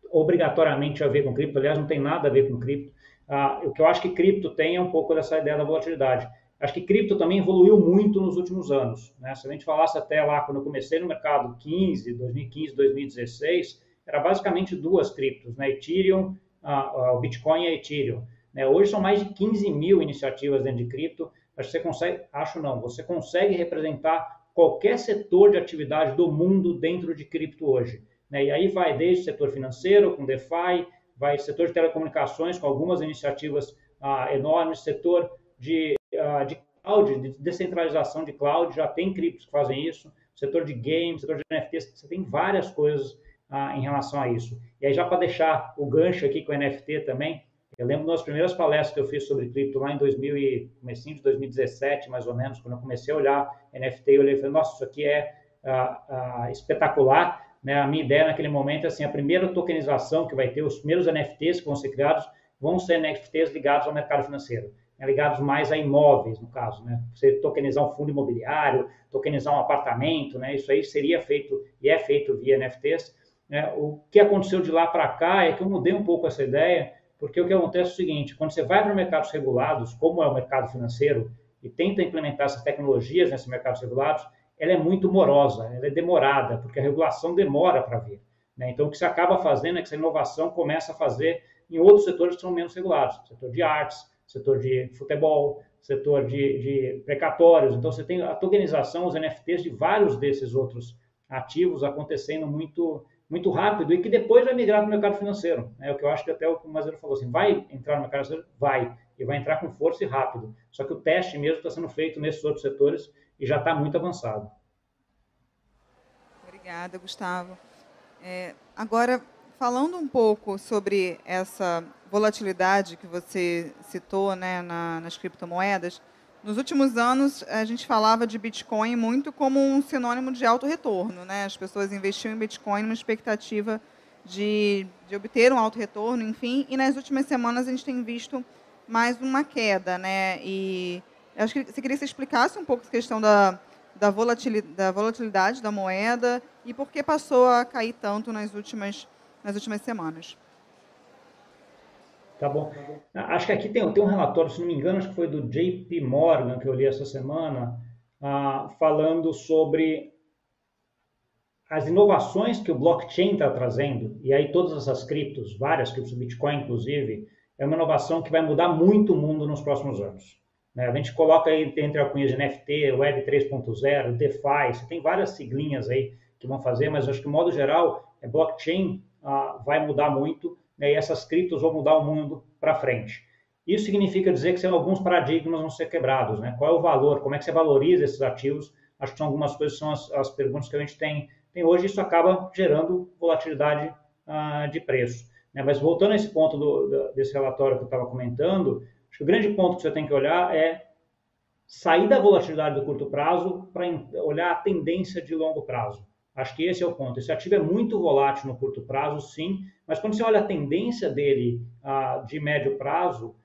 obrigatoriamente a ver com cripto, aliás, não tem nada a ver com cripto. Ah, o que eu acho que cripto tem é um pouco dessa ideia da volatilidade. Acho que cripto também evoluiu muito nos últimos anos. Né? Se a gente falasse até lá, quando eu comecei no mercado 15, 2015, 2016, era basicamente duas criptos, né? Ethereum, o Bitcoin e a Ethereum. Né? Hoje são mais de 15 mil iniciativas dentro de cripto. Acho que você consegue, acho não, você consegue representar qualquer setor de atividade do mundo dentro de cripto hoje. Né? E aí vai desde o setor financeiro, com DeFi, vai setor de telecomunicações, com algumas iniciativas ah, enormes, setor de uh, de cloud, de descentralização de cloud, já tem criptos que fazem isso, setor de games, setor de NFTs, você tem várias coisas uh, em relação a isso. E aí, já para deixar o gancho aqui com o NFT também, eu lembro das primeiras palestras que eu fiz sobre cripto lá em 2000 e, comecinho de 2017, mais ou menos, quando eu comecei a olhar NFT, eu olhei e falei, nossa, isso aqui é uh, espetacular, né? A minha ideia naquele momento é assim, a primeira tokenização que vai ter, os primeiros NFTs que vão ser criados, vão ser NFTs ligados ao mercado financeiro né, ligados mais a imóveis, no caso, né? Você tokenizar um fundo imobiliário, tokenizar um apartamento, né? Isso aí seria feito e é feito via NFTs. Né? O que aconteceu de lá para cá é que eu mudei um pouco essa ideia, porque o que acontece é o seguinte: quando você vai para mercados regulados, como é o mercado financeiro, e tenta implementar essas tecnologias nesses mercados regulados, ela é muito morosa, ela é demorada, porque a regulação demora para vir. Né? Então, o que se acaba fazendo é que essa inovação começa a fazer em outros setores que são menos regulados, setor de artes, setor de futebol, setor de, de precatórios. Então, você tem a tokenização, os NFTs de vários desses outros ativos acontecendo muito muito rápido e que depois vai migrar para o mercado financeiro. É o que eu acho que até o Mazeiro falou assim, vai entrar no mercado financeiro? Vai. E vai entrar com força e rápido. Só que o teste mesmo está sendo feito nesses outros setores e já está muito avançado. Obrigada, Gustavo. É, agora, falando um pouco sobre essa volatilidade que você citou né, na, nas criptomoedas, nos últimos anos a gente falava de Bitcoin muito como um sinônimo de alto retorno. Né? As pessoas investiam em Bitcoin numa expectativa de, de obter um alto retorno, enfim. E nas últimas semanas a gente tem visto mais uma queda, né? E acho que você queria que você explicasse um pouco a questão da, da, volatilidade, da volatilidade da moeda e por que passou a cair tanto nas últimas, nas últimas semanas. Tá bom. Acho que aqui tem, tem um relatório, se não me engano, acho que foi do JP Morgan que eu li essa semana, ah, falando sobre as inovações que o blockchain está trazendo, e aí todas essas criptos, várias criptos, Bitcoin inclusive, é uma inovação que vai mudar muito o mundo nos próximos anos. Né? A gente coloca aí entre a cunha de NFT, Web 3.0, DeFi, você tem várias siglinhas aí que vão fazer, mas acho que, de modo geral, é blockchain vai mudar muito, né? e essas criptos vão mudar o mundo para frente. Isso significa dizer que alguns paradigmas vão ser quebrados. Né? Qual é o valor? Como é que você valoriza esses ativos? Acho que são algumas coisas, são as, as perguntas que a gente tem, tem hoje. Isso acaba gerando volatilidade ah, de preço. Né? Mas voltando a esse ponto do, do, desse relatório que eu estava comentando, acho que o grande ponto que você tem que olhar é sair da volatilidade do curto prazo para olhar a tendência de longo prazo. Acho que esse é o ponto. Esse ativo é muito volátil no curto prazo, sim, mas quando você olha a tendência dele ah, de médio prazo,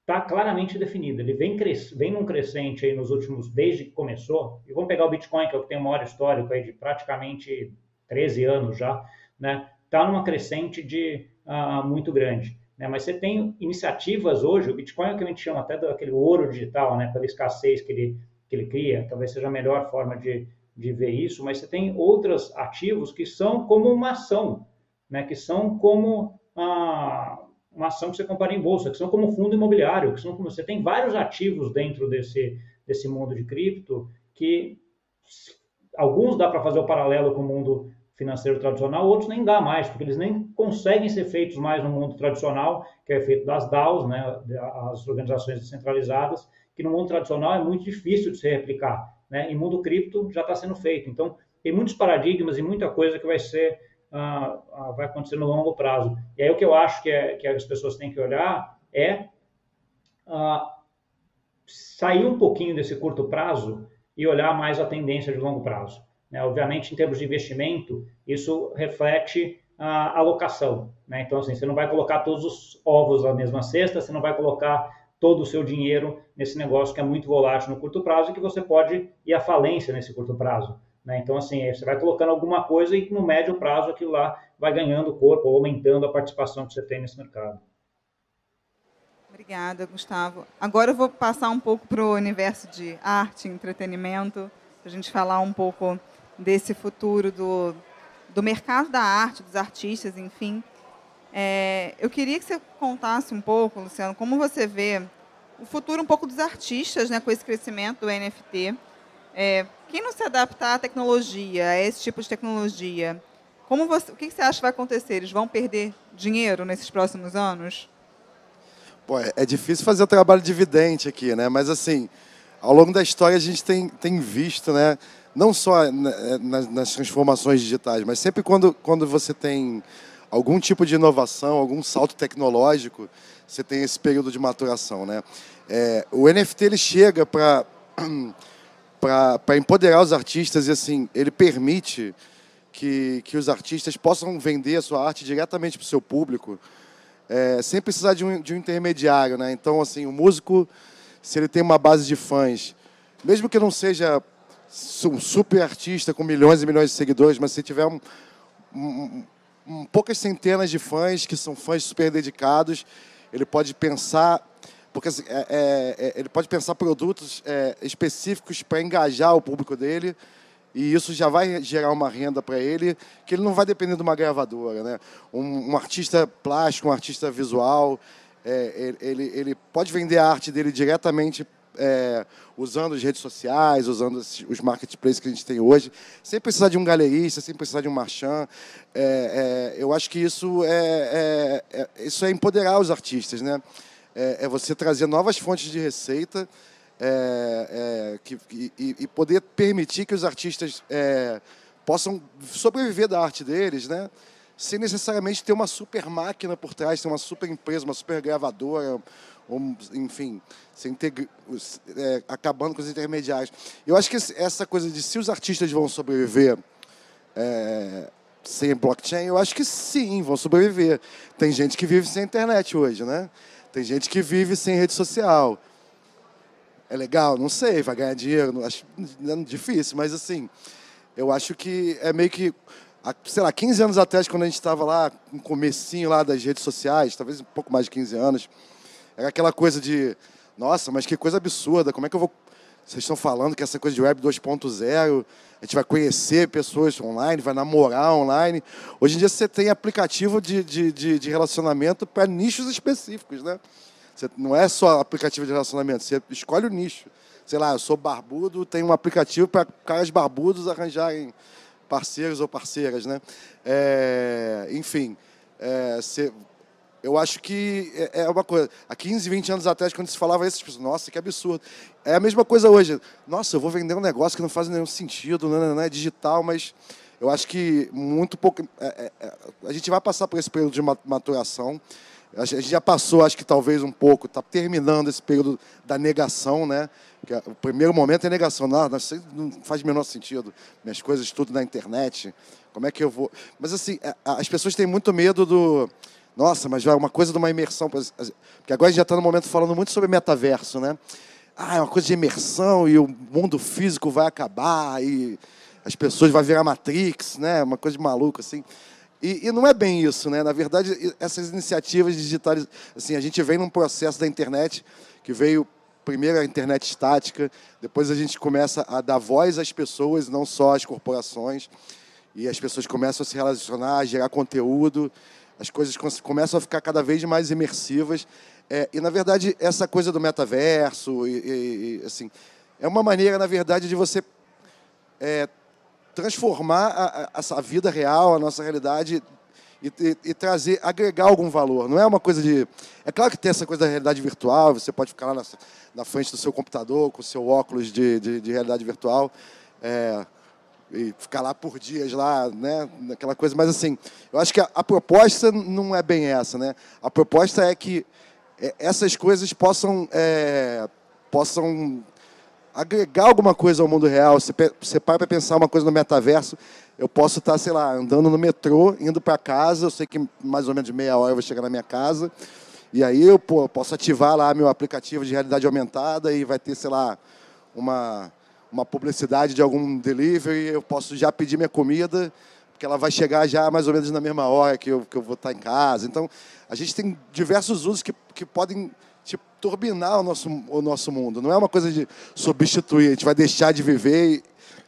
está claramente definida. Ele vem, cres... vem num crescente aí nos últimos, desde que começou, e vamos pegar o Bitcoin, que é o que tem o maior histórico aí de praticamente 13 anos já, né? Está numa crescente de uh, muito grande. Né? Mas você tem iniciativas hoje, o Bitcoin é o que a gente chama até daquele ouro digital, né? Pela escassez que ele, que ele cria, talvez seja a melhor forma de, de ver isso, mas você tem outros ativos que são como uma ação, né? Que são como... Uh, uma ação que você compara em bolsa, que são como fundo imobiliário, que são como você tem vários ativos dentro desse, desse mundo de cripto que alguns dá para fazer o paralelo com o mundo financeiro tradicional, outros nem dá mais, porque eles nem conseguem ser feitos mais no mundo tradicional, que é feito das DAOs, né, as organizações descentralizadas, que no mundo tradicional é muito difícil de se replicar. Né? Em mundo cripto já está sendo feito. Então, tem muitos paradigmas e muita coisa que vai ser ah, ah, vai acontecer no longo prazo. E aí o que eu acho que, é, que as pessoas têm que olhar é ah, sair um pouquinho desse curto prazo e olhar mais a tendência de longo prazo. Né? Obviamente, em termos de investimento, isso reflete a alocação. Né? Então, assim, você não vai colocar todos os ovos na mesma cesta, você não vai colocar todo o seu dinheiro nesse negócio que é muito volátil no curto prazo e que você pode ir à falência nesse curto prazo. Né? Então, assim, você vai colocando alguma coisa e no médio prazo aquilo lá vai ganhando corpo, aumentando a participação que você tem nesse mercado. Obrigada, Gustavo. Agora eu vou passar um pouco para o universo de arte e entretenimento, para a gente falar um pouco desse futuro do, do mercado da arte, dos artistas, enfim. É, eu queria que você contasse um pouco, Luciano, como você vê o futuro um pouco dos artistas né, com esse crescimento do NFT. É, quem não se adaptar à tecnologia, a esse tipo de tecnologia, como você, o que você acha que vai acontecer? Eles vão perder dinheiro nesses próximos anos? Pô, é, é difícil fazer o trabalho dividente aqui, né? Mas assim, ao longo da história a gente tem, tem visto, né? Não só nas, nas transformações digitais, mas sempre quando, quando você tem algum tipo de inovação, algum salto tecnológico, você tem esse período de maturação, né? É, o NFT ele chega para para empoderar os artistas e assim ele permite que, que os artistas possam vender a sua arte diretamente para o seu público é, sem precisar de um, de um intermediário, né? Então assim o músico se ele tem uma base de fãs, mesmo que não seja um super artista com milhões e milhões de seguidores, mas se tiver um, um, poucas centenas de fãs que são fãs super dedicados, ele pode pensar porque assim, é, é, é, ele pode pensar produtos é, específicos para engajar o público dele e isso já vai gerar uma renda para ele que ele não vai depender de uma gravadora, né? Um, um artista plástico, um artista visual, é, ele, ele pode vender a arte dele diretamente é, usando as redes sociais, usando os marketplaces que a gente tem hoje, sem precisar de um galerista, sem precisar de um marchand. É, é, eu acho que isso é, é, isso é empoderar os artistas, né? é, é você trazer novas fontes de receita é, é, que, e, e, poder permitir que os artistas é, possam sobreviver da arte deles, né? sem necessariamente ter uma super máquina por trás, ter uma super empresa, uma super gravadora, ou, enfim, é, acabando com os intermediários. Eu acho que essa coisa de se os artistas vão sobreviver é, sem blockchain, eu acho que sim, vão sobreviver. Tem gente que vive sem internet hoje, né? Tem gente que vive sem rede social. É legal? Não sei, vai ganhar dinheiro, acho é difícil, mas assim, eu acho que é meio que, sei lá, 15 anos atrás, quando a gente estava lá, no comecinho lá das redes sociais, talvez um pouco mais de 15 anos, era aquela coisa de, nossa, mas que coisa absurda, como é que eu vou... Vocês estão falando que essa coisa de web 2.0, a gente vai conhecer pessoas online, vai namorar online. Hoje em dia você tem aplicativo de, de, de, de relacionamento para nichos específicos, né? Você, não é só aplicativo de relacionamento, você escolhe o nicho. Sei lá, eu sou barbudo, tem um aplicativo para caras barbudos arranjarem parceiros ou parceiras, né? É, enfim, é, você, eu acho que é, é uma coisa. Há 15, 20 anos atrás, quando se falava isso, pessoas, nossa, que absurdo. É a mesma coisa hoje. Nossa, eu vou vender um negócio que não faz nenhum sentido, não, não é digital, mas eu acho que muito pouco. É, é, é, a gente vai passar por esse período de maturação. A gente já passou, acho que talvez um pouco, está terminando esse período da negação, né? Que é, o primeiro momento é negação. Não, não faz o menor sentido. Minhas coisas tudo na internet. Como é que eu vou. Mas assim, as pessoas têm muito medo do. Nossa, mas vai uma coisa de uma imersão. Porque agora a gente já está no momento falando muito sobre metaverso, né? Ah, é uma coisa de imersão e o mundo físico vai acabar e as pessoas vão virar Matrix, né? Uma coisa de maluco, assim. E, e, não é bem isso, né? Na verdade, essas iniciativas digitais, assim, a gente vem num processo da internet que veio primeiro a internet estática, depois a gente começa a dar voz às pessoas, não só às corporações, e as pessoas começam a se relacionar, a gerar conteúdo, as coisas começam a ficar cada vez mais imersivas. É, e na verdade, essa coisa do metaverso, e, e, e, assim, é uma maneira, na verdade, de você é, transformar a, a, a vida real, a nossa realidade e, trazer, agregar algum valor. Não é uma coisa de. É claro que tem essa coisa da realidade virtual, você pode ficar lá na, na frente do seu computador com o seu óculos de, de, de realidade virtual é, e ficar lá por dias lá, né? Aquela coisa. Mas assim, eu acho que a, a proposta não é bem essa, né? A proposta é que é, essas coisas possam, é, possam agregar alguma coisa ao mundo real. Você, você para para pensar uma coisa no metaverso, eu posso estar, sei lá, andando no metrô, indo para casa, eu sei que mais ou menos meia hora eu vou chegar na minha casa, e aí eu pô, posso ativar lá meu aplicativo de realidade aumentada e vai ter, sei lá, uma, uma publicidade de algum delivery, eu posso já pedir minha comida, porque ela vai chegar já mais ou menos na mesma hora que eu, que eu vou estar em casa. Então, a gente tem diversos usos que, que podem tipo, turbinar o nosso, o nosso mundo. Não é uma coisa de substituir, a gente vai deixar de viver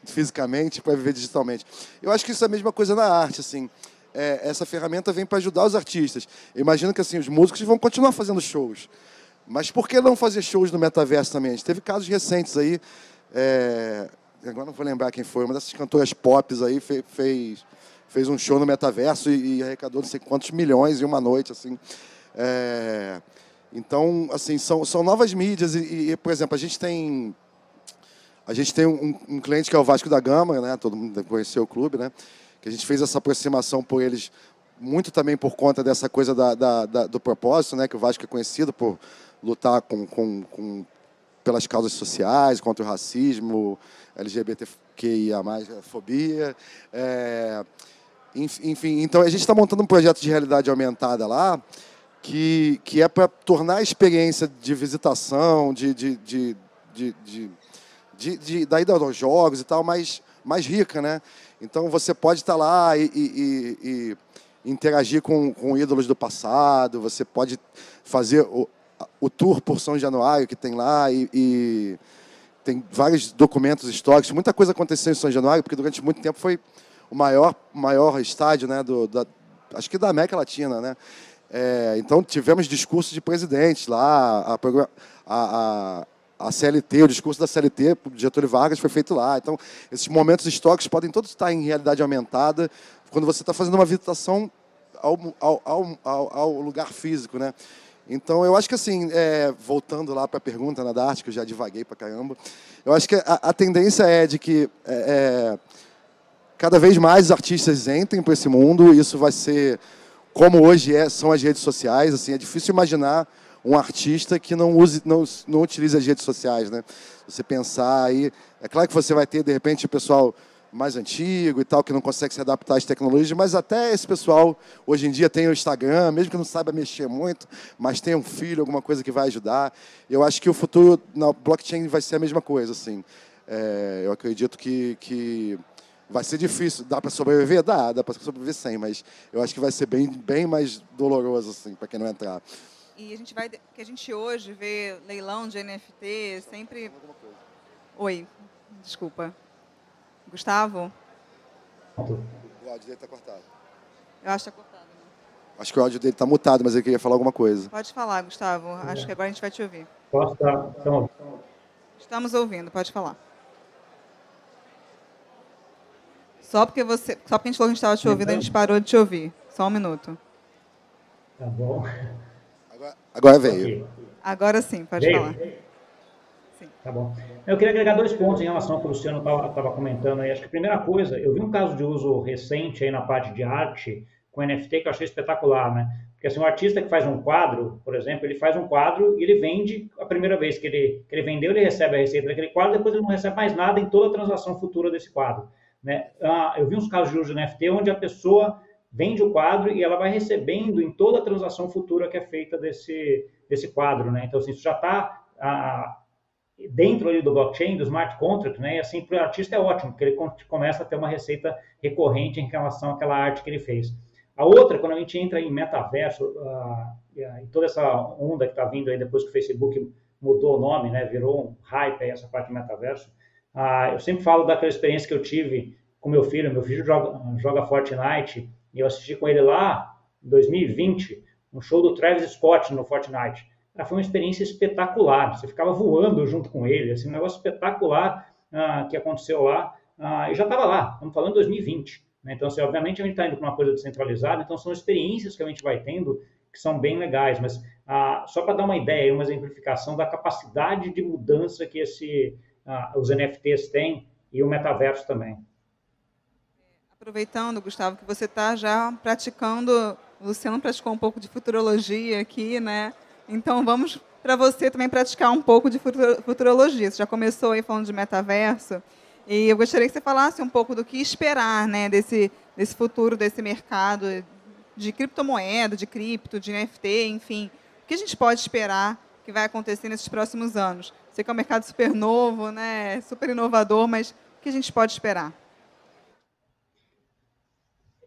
fisicamente para viver digitalmente. Eu acho que isso é a mesma coisa na arte, assim. É, essa ferramenta vem para ajudar os artistas. Imagino que assim os músicos vão continuar fazendo shows, mas por que não fazer shows no metaverso também? A gente teve casos recentes aí. É, agora não vou lembrar quem foi, uma dessas cantoras pop aí fez, fez, fez um show no metaverso e, e, arrecadou não sei quantos milhões em uma noite, assim. É, então, assim, são, são novas mídias e, e, por exemplo, a gente tem a gente tem um, um, cliente que é o Vasco da Gama, né? Todo mundo conheceu o clube, né? Que a gente fez essa aproximação por eles muito também por conta dessa coisa da, da, da, do propósito, né? Que o Vasco é conhecido por lutar com, com, com pelas causas sociais, contra o racismo, LGBTQIA+, fobia. É, enfim, então a gente está montando um projeto de realidade aumentada lá, que, que é para tornar a experiência de visitação, de, de, de, de, de, de, de da ida aos jogos e tal, mais, mais rica, né? Então você pode estar tá lá e, e, e, e interagir com, com ídolos do passado, você pode fazer o, tour por São Januário que tem lá e, e, tem vários documentos históricos. Muita coisa aconteceu em São Januário, porque durante muito tempo foi o maior, maior estádio, né, do, da, acho que da América Latina, né? É, então, tivemos discursos de presidentes lá, a, a, a, CLT, o discurso da CLT, Getúlio Vargas, foi feito lá. Então, esses momentos históricos podem todos estar em realidade aumentada quando você está fazendo uma visitação ao, ao, ao, ao, lugar físico, né? Então, eu acho que assim, é, voltando lá para a pergunta né, da arte, que eu já divaguei para caramba, eu acho que a, a tendência é de que é, é cada vez mais artistas entrem para esse mundo, isso vai ser como hoje é, são as redes sociais, assim, é difícil imaginar um artista que não use, não, não utilize as redes sociais, né? Você pensar aí, é claro que você vai ter de repente o pessoal mais antigo e tal, que não consegue se adaptar às tecnologias, mas até esse pessoal hoje em dia tem o Instagram, mesmo que não saiba mexer muito, mas tem um filho, alguma coisa que vai ajudar. Eu acho que o futuro na blockchain vai ser a mesma coisa, assim. É, eu acredito que, que vai ser difícil. Dá para sobreviver? Dá, dá para sobreviver sem, mas eu acho que vai ser bem, bem mais doloroso, assim, para quem não entrar. E a gente vai, que a gente hoje vê leilão de NFT sempre. Oi, desculpa. Gustavo? O áudio dele está cortado. Eu acho que está cortado. Né? Acho que o áudio dele está mutado, mas ele queria falar alguma coisa. Pode falar, Gustavo. Acho que agora a gente vai te ouvir. Posso estar? Então... Estamos ouvindo, pode falar. Só porque você, só porque a gente falou que a gente estava te ouvindo, a gente parou de te ouvir. Só um minuto. Tá bom. Agora, agora veio. Agora sim, pode veio. falar. Sim. Tá bom. Eu queria agregar dois pontos em relação ao que o Luciano estava comentando aí. Acho que a primeira coisa, eu vi um caso de uso recente aí na parte de arte com NFT que eu achei espetacular, né? Porque assim, um artista que faz um quadro, por exemplo, ele faz um quadro e ele vende a primeira vez que ele, que ele vendeu, ele recebe a receita daquele quadro, depois ele não recebe mais nada em toda a transação futura desse quadro. Né? Ah, eu vi uns casos de uso de NFT onde a pessoa vende o quadro e ela vai recebendo em toda a transação futura que é feita desse, desse quadro. Né? Então, assim, isso já está dentro ali do blockchain, do smart contract, né? e assim, para o artista é ótimo, porque ele começa a ter uma receita recorrente em relação àquela arte que ele fez. A outra, quando a gente entra em metaverso, uh, e toda essa onda que está vindo aí depois que o Facebook mudou o nome, né, virou um hype aí, essa parte de metaverso, uh, eu sempre falo daquela experiência que eu tive com meu filho. Meu filho joga, joga Fortnite e eu assisti com ele lá em 2020, um show do Travis Scott no Fortnite. Ah, foi uma experiência espetacular. Você ficava voando junto com ele, assim, um negócio espetacular uh, que aconteceu lá. E já estava lá, estamos falando de 2020. Né? Então, assim, obviamente, a gente está indo para uma coisa descentralizada, então são experiências que a gente vai tendo que são bem legais, mas ah, só para dar uma ideia, uma exemplificação da capacidade de mudança que esse, ah, os NFTs têm e o metaverso também. Aproveitando, Gustavo, que você está já praticando, o Luciano praticou um pouco de futurologia aqui, né? Então vamos para você também praticar um pouco de futurologia. Você já começou aí falando de metaverso. E eu gostaria que você falasse um pouco do que esperar né, desse, desse futuro, desse mercado de criptomoeda, de cripto, de NFT, enfim. O que a gente pode esperar que vai acontecer nesses próximos anos? Sei que é um mercado super novo, né, super inovador, mas o que a gente pode esperar?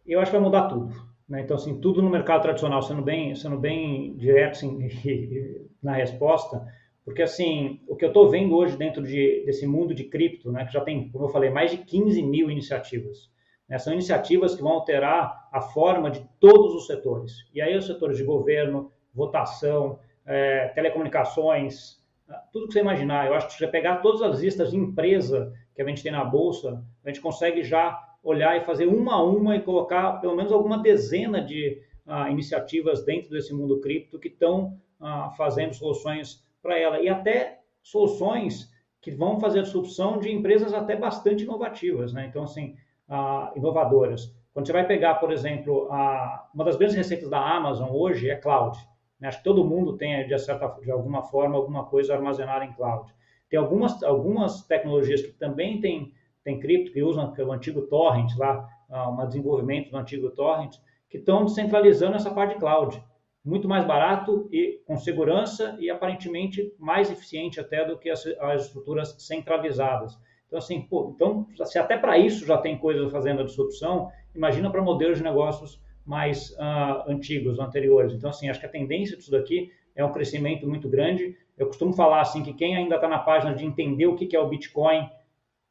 Eu acho que vai mudar tudo. Né? Então, assim, tudo no mercado tradicional, sendo bem, sendo bem direto assim, na resposta, porque, assim, o que eu estou vendo hoje dentro de, desse mundo de cripto, né, que já tem, como eu falei, mais de 15 mil iniciativas. Né, são iniciativas que vão alterar a forma de todos os setores. E aí os setores de governo, votação, é, telecomunicações, ah, tudo que você imaginar. Eu acho que se você pegar todas as listas de empresa que a gente tem na Bolsa, a gente consegue já olhar e fazer uma a uma e colocar pelo menos alguma dezena de ah, iniciativas dentro desse mundo cripto que estão ah, fazendo soluções para ela e até soluções que vão fazer a disrupção de empresas até bastante inovativas, né? Então, assim, uh, inovadoras. Quando você vai pegar, por exemplo, a, uma das grandes receitas da Amazon hoje é cloud. Né? Acho que todo mundo tem, de, certa, de alguma forma, alguma coisa armazenada em cloud. Tem algumas, algumas tecnologias que também têm tem cripto, que usam o antigo torrent lá, uh, um desenvolvimento do antigo torrent, que estão descentralizando essa parte de cloud muito mais barato e com segurança e aparentemente mais eficiente até do que as, as estruturas centralizadas. Então, assim, pô, então, se até para isso já tem coisas fazendo a disrupção, imagina para modelos de negócios mais uh, antigos, anteriores. Então, assim, acho que a tendência disso daqui é um crescimento muito grande. Eu costumo falar assim que quem ainda está na página de entender o que é o Bitcoin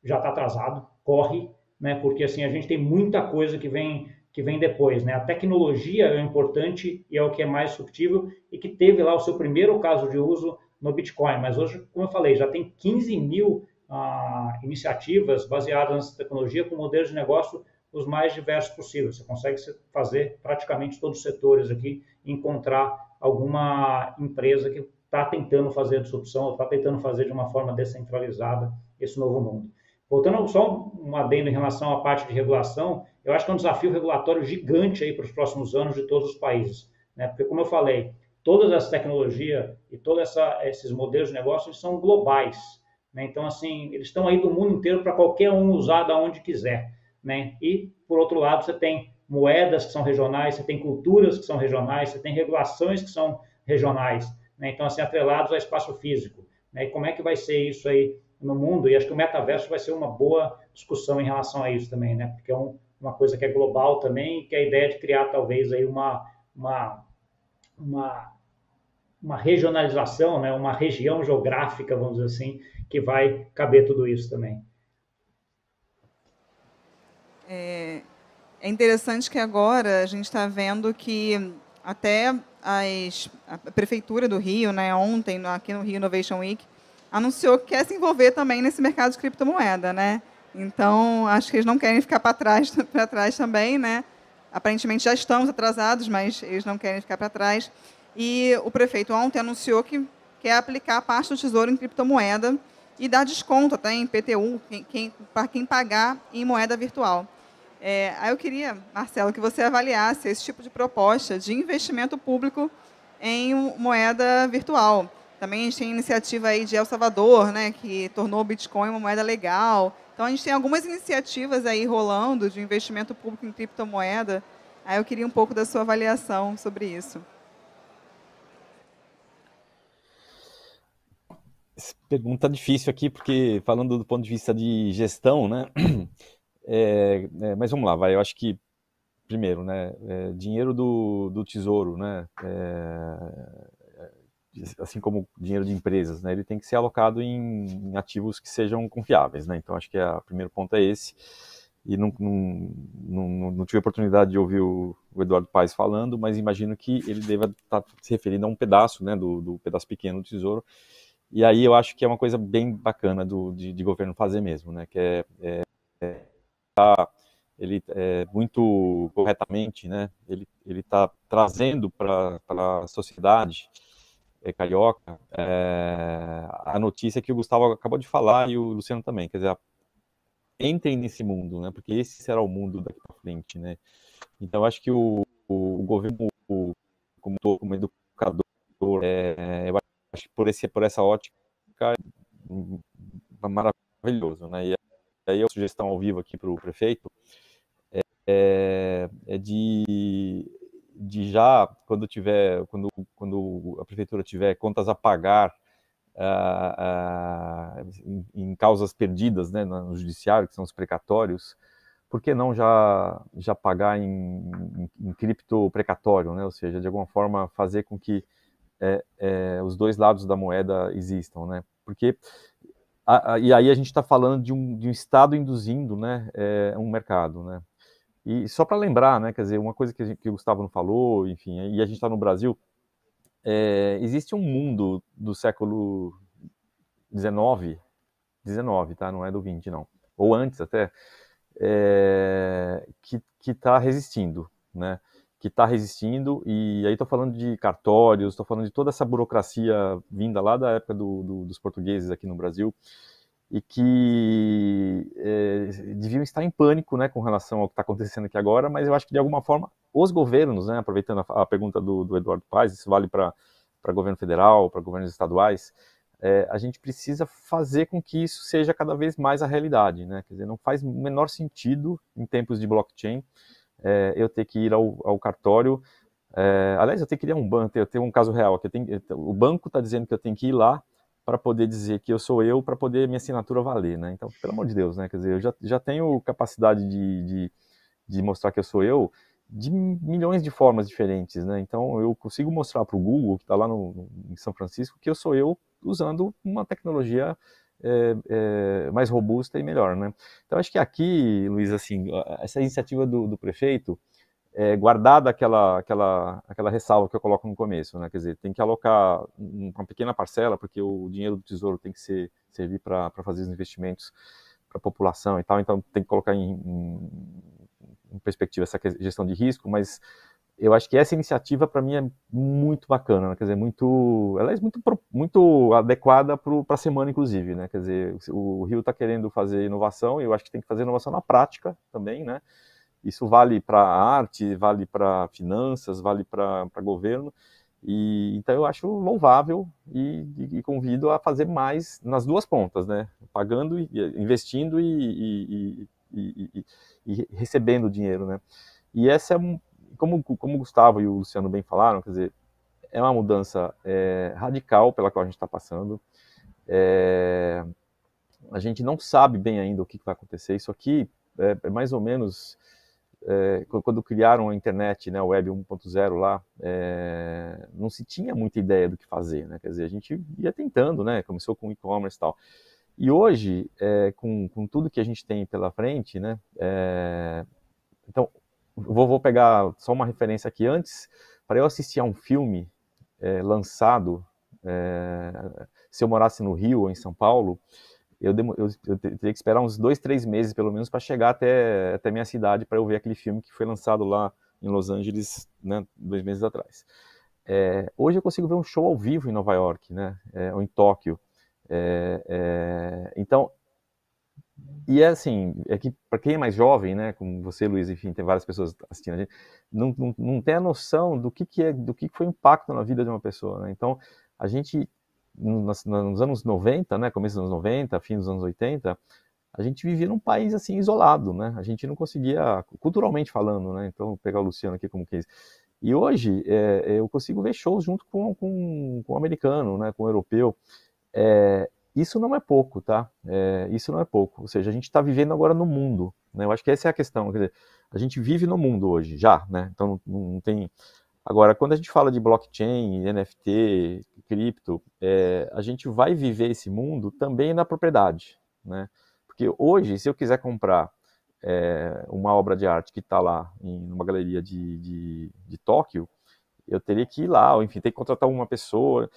já está atrasado, corre, né? Porque assim a gente tem muita coisa que vem que vem depois. Né? A tecnologia é importante e é o que é mais disruptivo e que teve lá o seu primeiro caso de uso no Bitcoin. Mas hoje, como eu falei, já tem 15 mil ah, iniciativas baseadas nessa tecnologia com modelos de negócio os mais diversos possíveis. Você consegue fazer praticamente todos os setores aqui, encontrar alguma empresa que está tentando fazer a disrupção, está tentando fazer de uma forma descentralizada esse novo mundo. Voltando só um adendo em relação à parte de regulação, eu acho que é um desafio regulatório gigante aí para os próximos anos de todos os países, né? Porque como eu falei, toda essa tecnologia e todos esses modelos de negócio são globais, Né? Então, assim, eles estão aí do mundo inteiro para qualquer um usar da onde quiser. Né? E, por outro lado, você tem moedas que são regionais, você tem culturas que são regionais, você tem regulações que são regionais. Né? Então, assim, atrelados ao espaço físico. Né? E como é que vai ser isso aí no mundo? E acho que o metaverso vai ser uma boa discussão em relação a isso também, né? Porque é um, uma coisa que é global também, que é a ideia de criar talvez aí uma, uma, uma, uma regionalização, né? uma região geográfica, vamos dizer assim, que vai caber tudo isso também. É, é interessante que agora a gente está vendo que até as, a Prefeitura do Rio, né, ontem, aqui no Rio Innovation Week, anunciou que quer se envolver também nesse mercado de criptomoeda. Né? Então, acho que eles não querem ficar para trás, para trás também, né? Aparentemente já estamos atrasados, mas eles não querem ficar para trás. E o prefeito ontem anunciou que quer aplicar a parte do tesouro em criptomoeda e dar desconto até em PTU quem, quem, para quem pagar em moeda virtual. É, aí eu queria, Marcelo, que você avaliasse esse tipo de proposta de investimento público em moeda virtual. Também a gente tem iniciativa aí de El Salvador, né, que tornou o Bitcoin uma moeda legal. Então, a gente tem algumas iniciativas aí rolando de investimento público em criptomoeda. Aí eu queria um pouco da sua avaliação sobre isso. Pergunta difícil aqui, porque falando do ponto de vista de gestão, né? É, é, mas vamos lá, vai. Eu acho que primeiro, né? É, dinheiro do, do tesouro, né? É, assim como dinheiro de empresas, né, ele tem que ser alocado em, ativos que sejam confiáveis, né? Então acho que o primeiro ponto é esse. E não, não, não, não tive oportunidade de ouvir o, o, Eduardo Paes falando, mas imagino que ele deva estar tá se referindo a um pedaço, né, do, do, pedaço pequeno do tesouro. E aí eu acho que é uma coisa bem bacana do, de, de governo fazer mesmo, né, que é, é, é tá, ele é, muito corretamente, né, ele ele está trazendo para a sociedade é, carioca, é, a notícia que o Gustavo acabou de falar e o Luciano também, quer dizer, entrem nesse mundo, né? Porque esse será o mundo daqui para frente, né? Então acho que o, o, governo, como, como educador, é, eu acho que por esse por essa ótica é maravilhoso, né? E aí a sugestão ao vivo aqui para o prefeito é, é de de já, quando tiver, quando, quando a prefeitura tiver contas a pagar uh, uh, em, em, causas perdidas né, no judiciário, que são os precatórios, por que não já, já pagar em, em, em cripto precatório, né? ou seja, de alguma forma fazer com que é, é, os dois lados da moeda existam, né? Porque a, a, e aí a gente está falando de um, de um Estado induzindo, né, é, um mercado, né? E só para lembrar, né, quer dizer, uma coisa que, gente, que o Gustavo não falou, enfim, e a gente está no Brasil, é, existe um mundo do século XIX, 19, tá? Não é do 20, não. Ou antes até, é, que está resistindo, né? Que está resistindo, e aí estou falando de cartórios, estou falando de toda essa burocracia vinda lá da época do, do, dos portugueses aqui no Brasil, e que é, deviam estar em pânico né, com relação ao que está acontecendo aqui agora, mas eu acho que de alguma forma os governos, né, aproveitando a, a pergunta do, do, Eduardo Paes, isso vale para governo federal, para governos estaduais, é, a gente precisa fazer com que isso seja cada vez mais a realidade. Né? Quer dizer, não faz o menor sentido em tempos de blockchain é, eu ter que ir ao, ao cartório. É, aliás, eu tenho que ir a um banco, eu tenho um caso real aqui. O banco está dizendo que eu tenho que ir lá para poder dizer que eu sou eu, para poder minha assinatura valer, né? Então, pelo amor de Deus, né? Quer dizer, eu já, já tenho capacidade de, de, de mostrar que eu sou eu de milhões de formas diferentes, né? Então, eu consigo mostrar para o Google, que está lá no, em São Francisco, que eu sou eu usando uma tecnologia é, é, mais robusta e melhor, né? Então, acho que aqui, Luiz, assim, essa iniciativa do, do prefeito, é, guardada aquela, aquela, aquela ressalva que eu coloco no começo, né? Quer dizer, tem que alocar uma pequena parcela, porque o dinheiro do tesouro tem que ser, servir para fazer os investimentos para a população e tal, então tem que colocar em, em, em, perspectiva essa gestão de risco, mas eu acho que essa iniciativa para mim é muito bacana, né? quer dizer, muito, ela é muito, muito adequada para a semana, inclusive, né? Quer dizer, o Rio está querendo fazer inovação e eu acho que tem que fazer inovação na prática também, né? Isso vale para arte, vale para finanças, vale para governo. E, então eu acho louvável e, e, e, convido a fazer mais nas duas pontas, né? Pagando, e, investindo e, recebendo dinheiro, né? E essa é como, como o Gustavo e o Luciano bem falaram, quer dizer, é uma mudança é, radical pela qual a gente está passando. É, a gente não sabe bem ainda o que vai acontecer. Isso aqui é, é mais ou menos é, quando criaram a internet, né, a web 1.0 lá, é, não se tinha muita ideia do que fazer, né? Quer dizer, a gente ia tentando, né? Começou com e-commerce e tal. E hoje, é, com, com tudo que a gente tem pela frente, né? É, então, vou, vou pegar só uma referência aqui antes. Para eu assistir a um filme é, lançado, é, se eu morasse no Rio ou em São Paulo, eu, eu, eu teria que esperar uns dois, três meses, pelo menos, para chegar até, até minha cidade para eu ver aquele filme que foi lançado lá em Los Angeles, né, dois meses atrás. É, hoje eu consigo ver um show ao vivo em Nova York, né, é, ou em Tóquio. É, é então, e é assim, é que para quem é mais jovem, né, como você, Luiz, enfim, tem várias pessoas assistindo a gente, não, não, não tem a noção do que, que é, do que foi o impacto na vida de uma pessoa, né? Então, a gente nos, nos, anos 90, né, começo dos anos 90, fim dos anos 80, a gente vivia num país assim isolado, né? A gente não conseguia, culturalmente falando, né? Então, vou pegar o Luciano aqui como case. E hoje é, eu consigo ver shows junto com, com, com o americano, né, com o europeu. É, isso não é pouco, tá? É, isso não é pouco. Ou seja, a gente está vivendo agora no mundo. Né? Eu acho que essa é a questão. Quer dizer, a gente vive no mundo hoje, já, né? Então não, não tem. Agora, quando a gente fala de blockchain, NFT, cripto, é, a gente vai viver esse mundo também na propriedade, né? Porque hoje, se eu quiser comprar é, uma obra de arte que está lá em uma galeria de, de, de, Tóquio, eu teria que ir lá, ou enfim, ter que contratar uma pessoa.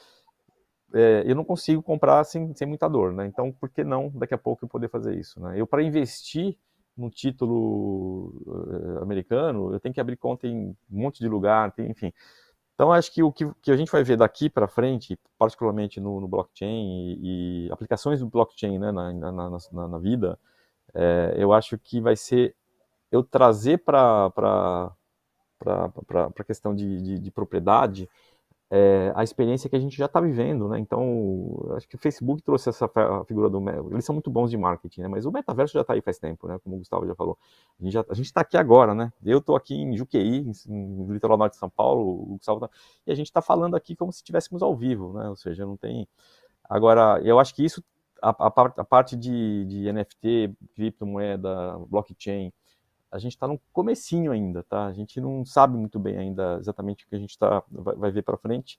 É, eu não consigo comprar sem, sem muita dor, né? Então, por que não daqui a pouco eu poder fazer isso? Né? Eu, para investir num título uh, americano, eu tenho que abrir conta em um monte de lugar, tem, enfim. Então, acho que o que, que, a gente vai ver daqui para frente, particularmente no, no blockchain e, e, aplicações do blockchain né, na, na, na, na vida, é, eu acho que vai ser eu trazer para a questão de, de, de propriedade é, a experiência que a gente já está vivendo, né? Então, acho que o Facebook trouxe essa figura do eles são muito bons de marketing, né? Mas o metaverso já está aí faz tempo, né? Como o Gustavo já falou, a gente está aqui agora, né? Eu estou aqui em Juqueí, no litoral norte de São Paulo, o Gustavo tá, e a gente está falando aqui como se estivéssemos ao vivo, né? Ou seja, não tem agora eu acho que isso a, a, a parte de, de NFT, criptomoeda, blockchain a gente está no comecinho ainda, tá? A gente não sabe muito bem ainda exatamente o que a gente tá, vai, vai ver para frente,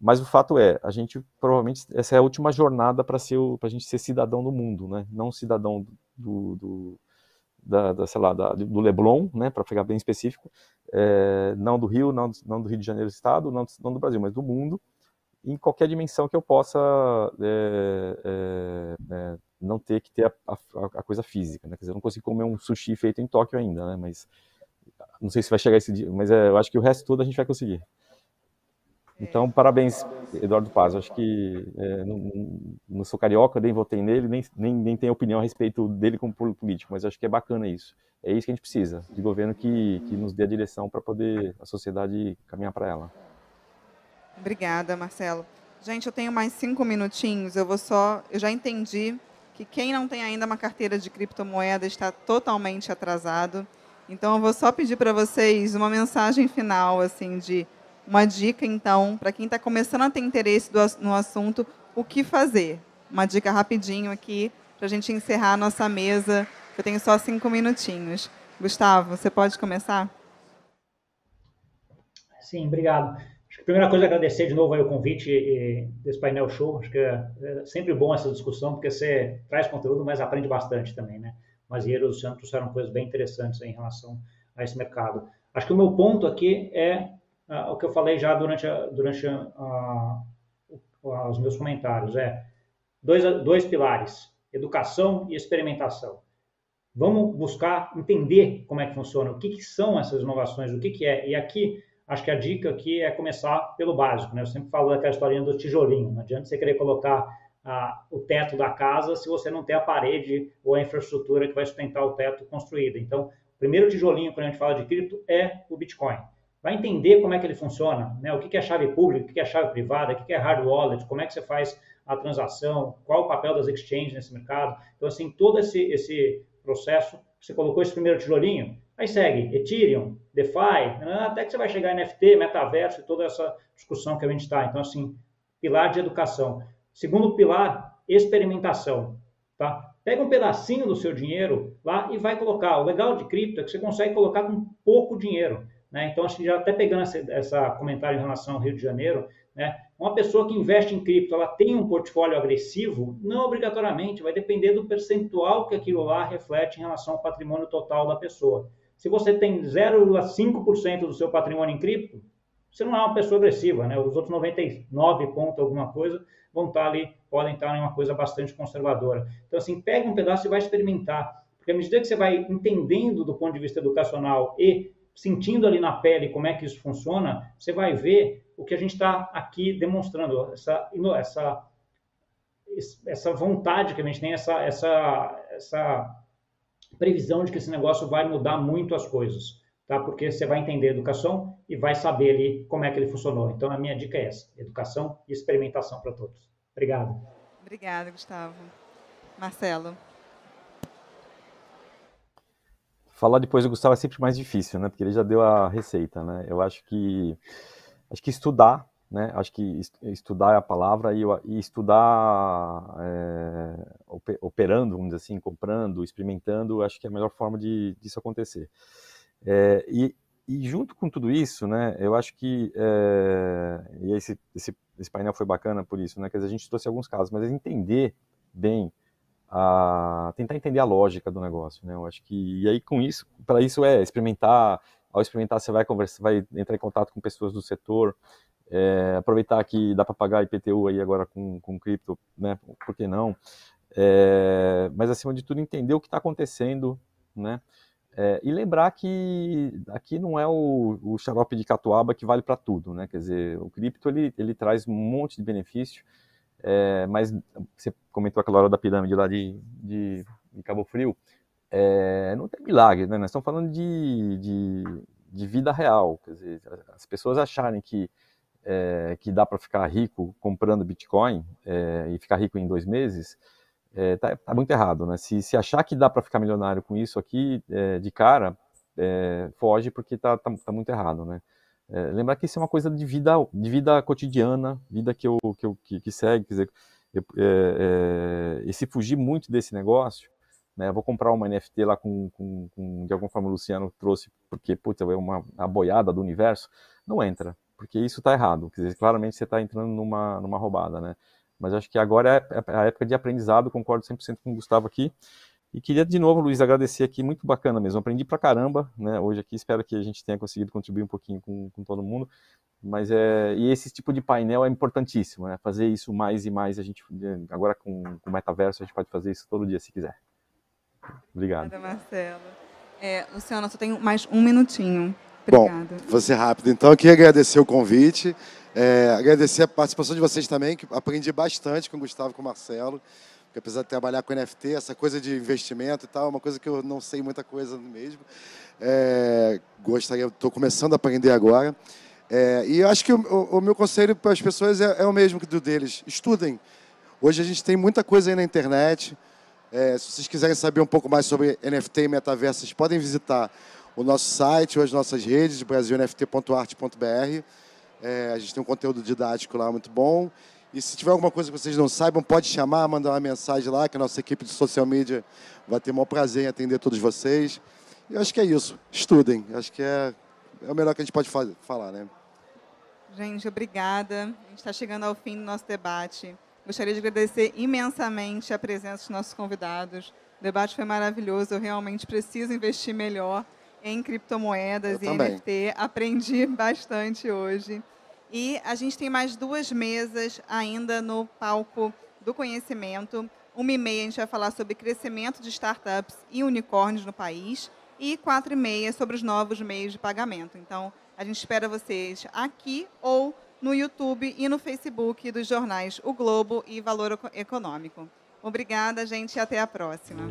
mas o fato é, a gente provavelmente essa é a última jornada para ser para a gente ser cidadão do mundo, né? Não cidadão do, do da, da, sei lá, da, do Leblon, né? Para ficar bem específico, é, não do Rio, não, não do Rio de Janeiro Estado, não, não do Brasil, mas do mundo em qualquer dimensão que eu possa é, é, é, não ter que ter a, a, a, coisa física, né? Quer dizer, eu não consigo comer um sushi feito em Tóquio ainda, né? Mas não sei se vai chegar esse dia, mas é, eu acho que o resto todo a gente vai conseguir. Então, parabéns, Eduardo Paz. Eu acho que é, não, não, sou carioca, nem votei nele, nem, nem, nem tenho opinião a respeito dele como político, mas acho que é bacana isso. É isso que a gente precisa, de governo que, que nos dê a direção para poder a sociedade caminhar para ela. Obrigada, Marcelo. Gente, eu tenho mais cinco minutinhos. Eu vou só. Eu já entendi que quem não tem ainda uma carteira de criptomoeda está totalmente atrasado. Então, eu vou só pedir para vocês uma mensagem final, assim, de uma dica, então, para quem está começando a ter interesse do, no assunto, o que fazer. Uma dica rapidinho aqui para a gente encerrar a nossa mesa. Eu tenho só cinco minutinhos. Gustavo, você pode começar? Sim, obrigado. A primeira coisa é agradecer de novo o convite desse painel show. Acho que é, é, sempre bom essa discussão, porque você traz conteúdo, mas aprende bastante também, né? Mas e o Luciano trouxeram coisas bem interessantes em relação a esse mercado. Acho que o meu ponto aqui é uh, o que eu falei já durante, a, durante a, os meus comentários. É dois, dois pilares, educação e experimentação. Vamos buscar entender como é que funciona, o que, que são essas inovações, o que, que é. E aqui acho que a dica aqui é começar pelo básico, né? Eu sempre falo daquela historinha do tijolinho. Não adianta você querer colocar ah, o teto da casa se você não tem a parede ou a infraestrutura que vai sustentar o teto construído. Então, o primeiro tijolinho quando a gente fala de cripto é o Bitcoin. vai entender como é que ele funciona, né? o que é chave pública, o que é chave privada, o que é hard wallet, como é que você faz a transação, qual o papel das exchanges nesse mercado. Então, assim, todo esse, esse processo, você colocou esse primeiro tijolinho, aí segue Ethereum, DeFi, né? até que você vai chegar em NFT, metaverso e toda essa discussão que a gente está. Então, assim, pilar de educação. Segundo pilar, experimentação. Tá? Pega um pedacinho do seu dinheiro lá e vai colocar. O legal de cripto é que você consegue colocar com pouco dinheiro. Né? Então, que já até pegando essa, essa comentário em relação ao Rio de Janeiro, né? uma pessoa que investe em cripto, ela tem um portfólio agressivo? Não obrigatoriamente, vai depender do percentual que aquilo lá reflete em relação ao patrimônio total da pessoa. Se você tem 0,5% do seu patrimônio em cripto, você não é uma pessoa agressiva, né? Os outros 99 ponto alguma coisa vão estar ali, podem estar em uma coisa bastante conservadora. Então, assim, pega um pedaço e vai experimentar. Porque à medida que você vai entendendo do ponto de vista educacional e sentindo ali na pele como é que isso funciona, você vai ver o que a gente está aqui demonstrando, essa, essa, essa vontade que a gente tem, essa, essa, essa previsão de que esse negócio vai mudar muito as coisas tá? Porque você vai entender educação e vai saber ali como é que ele funcionou. Então, a minha dica é essa: educação e experimentação para todos. Obrigado. Obrigada, Gustavo. Marcelo. Falar depois do Gustavo é sempre mais difícil, né? Porque ele já deu a receita, né? Eu acho que acho que estudar, né? Acho que estudar é a palavra e, e estudar é, operando, vamos dizer assim, comprando, experimentando, acho que é a melhor forma de disso acontecer. É, e, e, junto com tudo isso, né, eu acho que é, e esse, esse, esse, painel foi bacana por isso, né, que a gente trouxe alguns casos, mas entender bem, a, tentar entender a lógica do negócio, né, eu acho que e aí com isso, para isso é experimentar, ao experimentar você vai conversar, vai entrar em contato com pessoas do setor, é, aproveitar que dá para pagar IPTU aí agora com, com cripto, né, por que não? É, mas acima de tudo entender o que está acontecendo, né? É, e lembrar que aqui não é o, o xarope de catuaba que vale para tudo, né? Quer dizer, o cripto ele, ele traz um monte de benefício, é, mas você comentou aquela hora da pirâmide lá de, de, de Cabo Frio, é, não tem milagre, né? Nós estamos falando de, de, de, vida real, quer dizer, as pessoas acharem que é, que dá para ficar rico comprando Bitcoin é, e ficar rico em dois meses, é, tá, muito errado, né? Se, se achar que dá para ficar milionário com isso aqui é, de cara, é, foge porque tá, tá, tá, muito errado, né? Lembrar que isso é uma coisa de vida, de vida cotidiana, vida que eu que, eu, que, que segue, quer dizer, eu, e se fugir muito desse negócio, né? vou comprar uma NFT lá com, com, com, de alguma forma o Luciano trouxe porque putz, é uma a boiada do universo, não entra, porque isso está errado, quer dizer, claramente você está entrando numa numa roubada, né? Mas acho que agora é, é a época de aprendizado, concordo 100% com o Gustavo aqui. E queria de novo, Luiz, agradecer aqui, muito bacana mesmo. Aprendi pra caramba, né, hoje aqui. Espero que a gente tenha conseguido contribuir um pouquinho com, com todo mundo. Mas é, e esse tipo de painel é importantíssimo, né? Fazer isso mais e mais. A gente agora com, com o metaverso a gente pode fazer isso todo dia se quiser. Obrigado. Obrigada, Marcelo. É, Luciana, só tenho mais um minutinho. Obrigada. Bom, vou ser rápido. Então, eu queria agradecer o convite. É, agradecer a participação de vocês também, que aprendi bastante com o Gustavo e com o Marcelo. Porque apesar de trabalhar com NFT, essa coisa de investimento e tal, é uma coisa que eu não sei muita coisa mesmo. É, gostaria, estou começando a aprender agora. É, e eu acho que o, o, meu conselho para as pessoas é, é, o mesmo que do deles. Estudem. Hoje a gente tem muita coisa aí na internet. É, se vocês quiserem saber um pouco mais sobre NFT e metaverso, vocês podem visitar o nosso site ou as nossas redes, brasilnft.art.br. É, a gente tem um conteúdo didático lá muito bom. E se tiver alguma coisa que vocês não saibam, pode chamar, mandar uma mensagem lá, que a nossa equipe de social media vai ter o maior prazer em atender todos vocês. E eu acho que é isso. Estudem. Acho que é, é o melhor que a gente pode fazer, falar, né? Gente, obrigada. A gente está chegando ao fim do nosso debate. Gostaria de agradecer imensamente a presença dos nossos convidados. O debate foi maravilhoso. Eu realmente preciso investir melhor em criptomoedas Eu e também. NFT. Aprendi bastante hoje. E a gente tem mais duas mesas ainda no palco do conhecimento. Uma e meia a gente vai falar sobre crescimento de startups e unicórnios no país. E quatro e meia sobre os novos meios de pagamento. Então, a gente espera vocês aqui ou no YouTube e no Facebook dos jornais O Globo e Valor Econômico. Obrigada, gente, e até a próxima.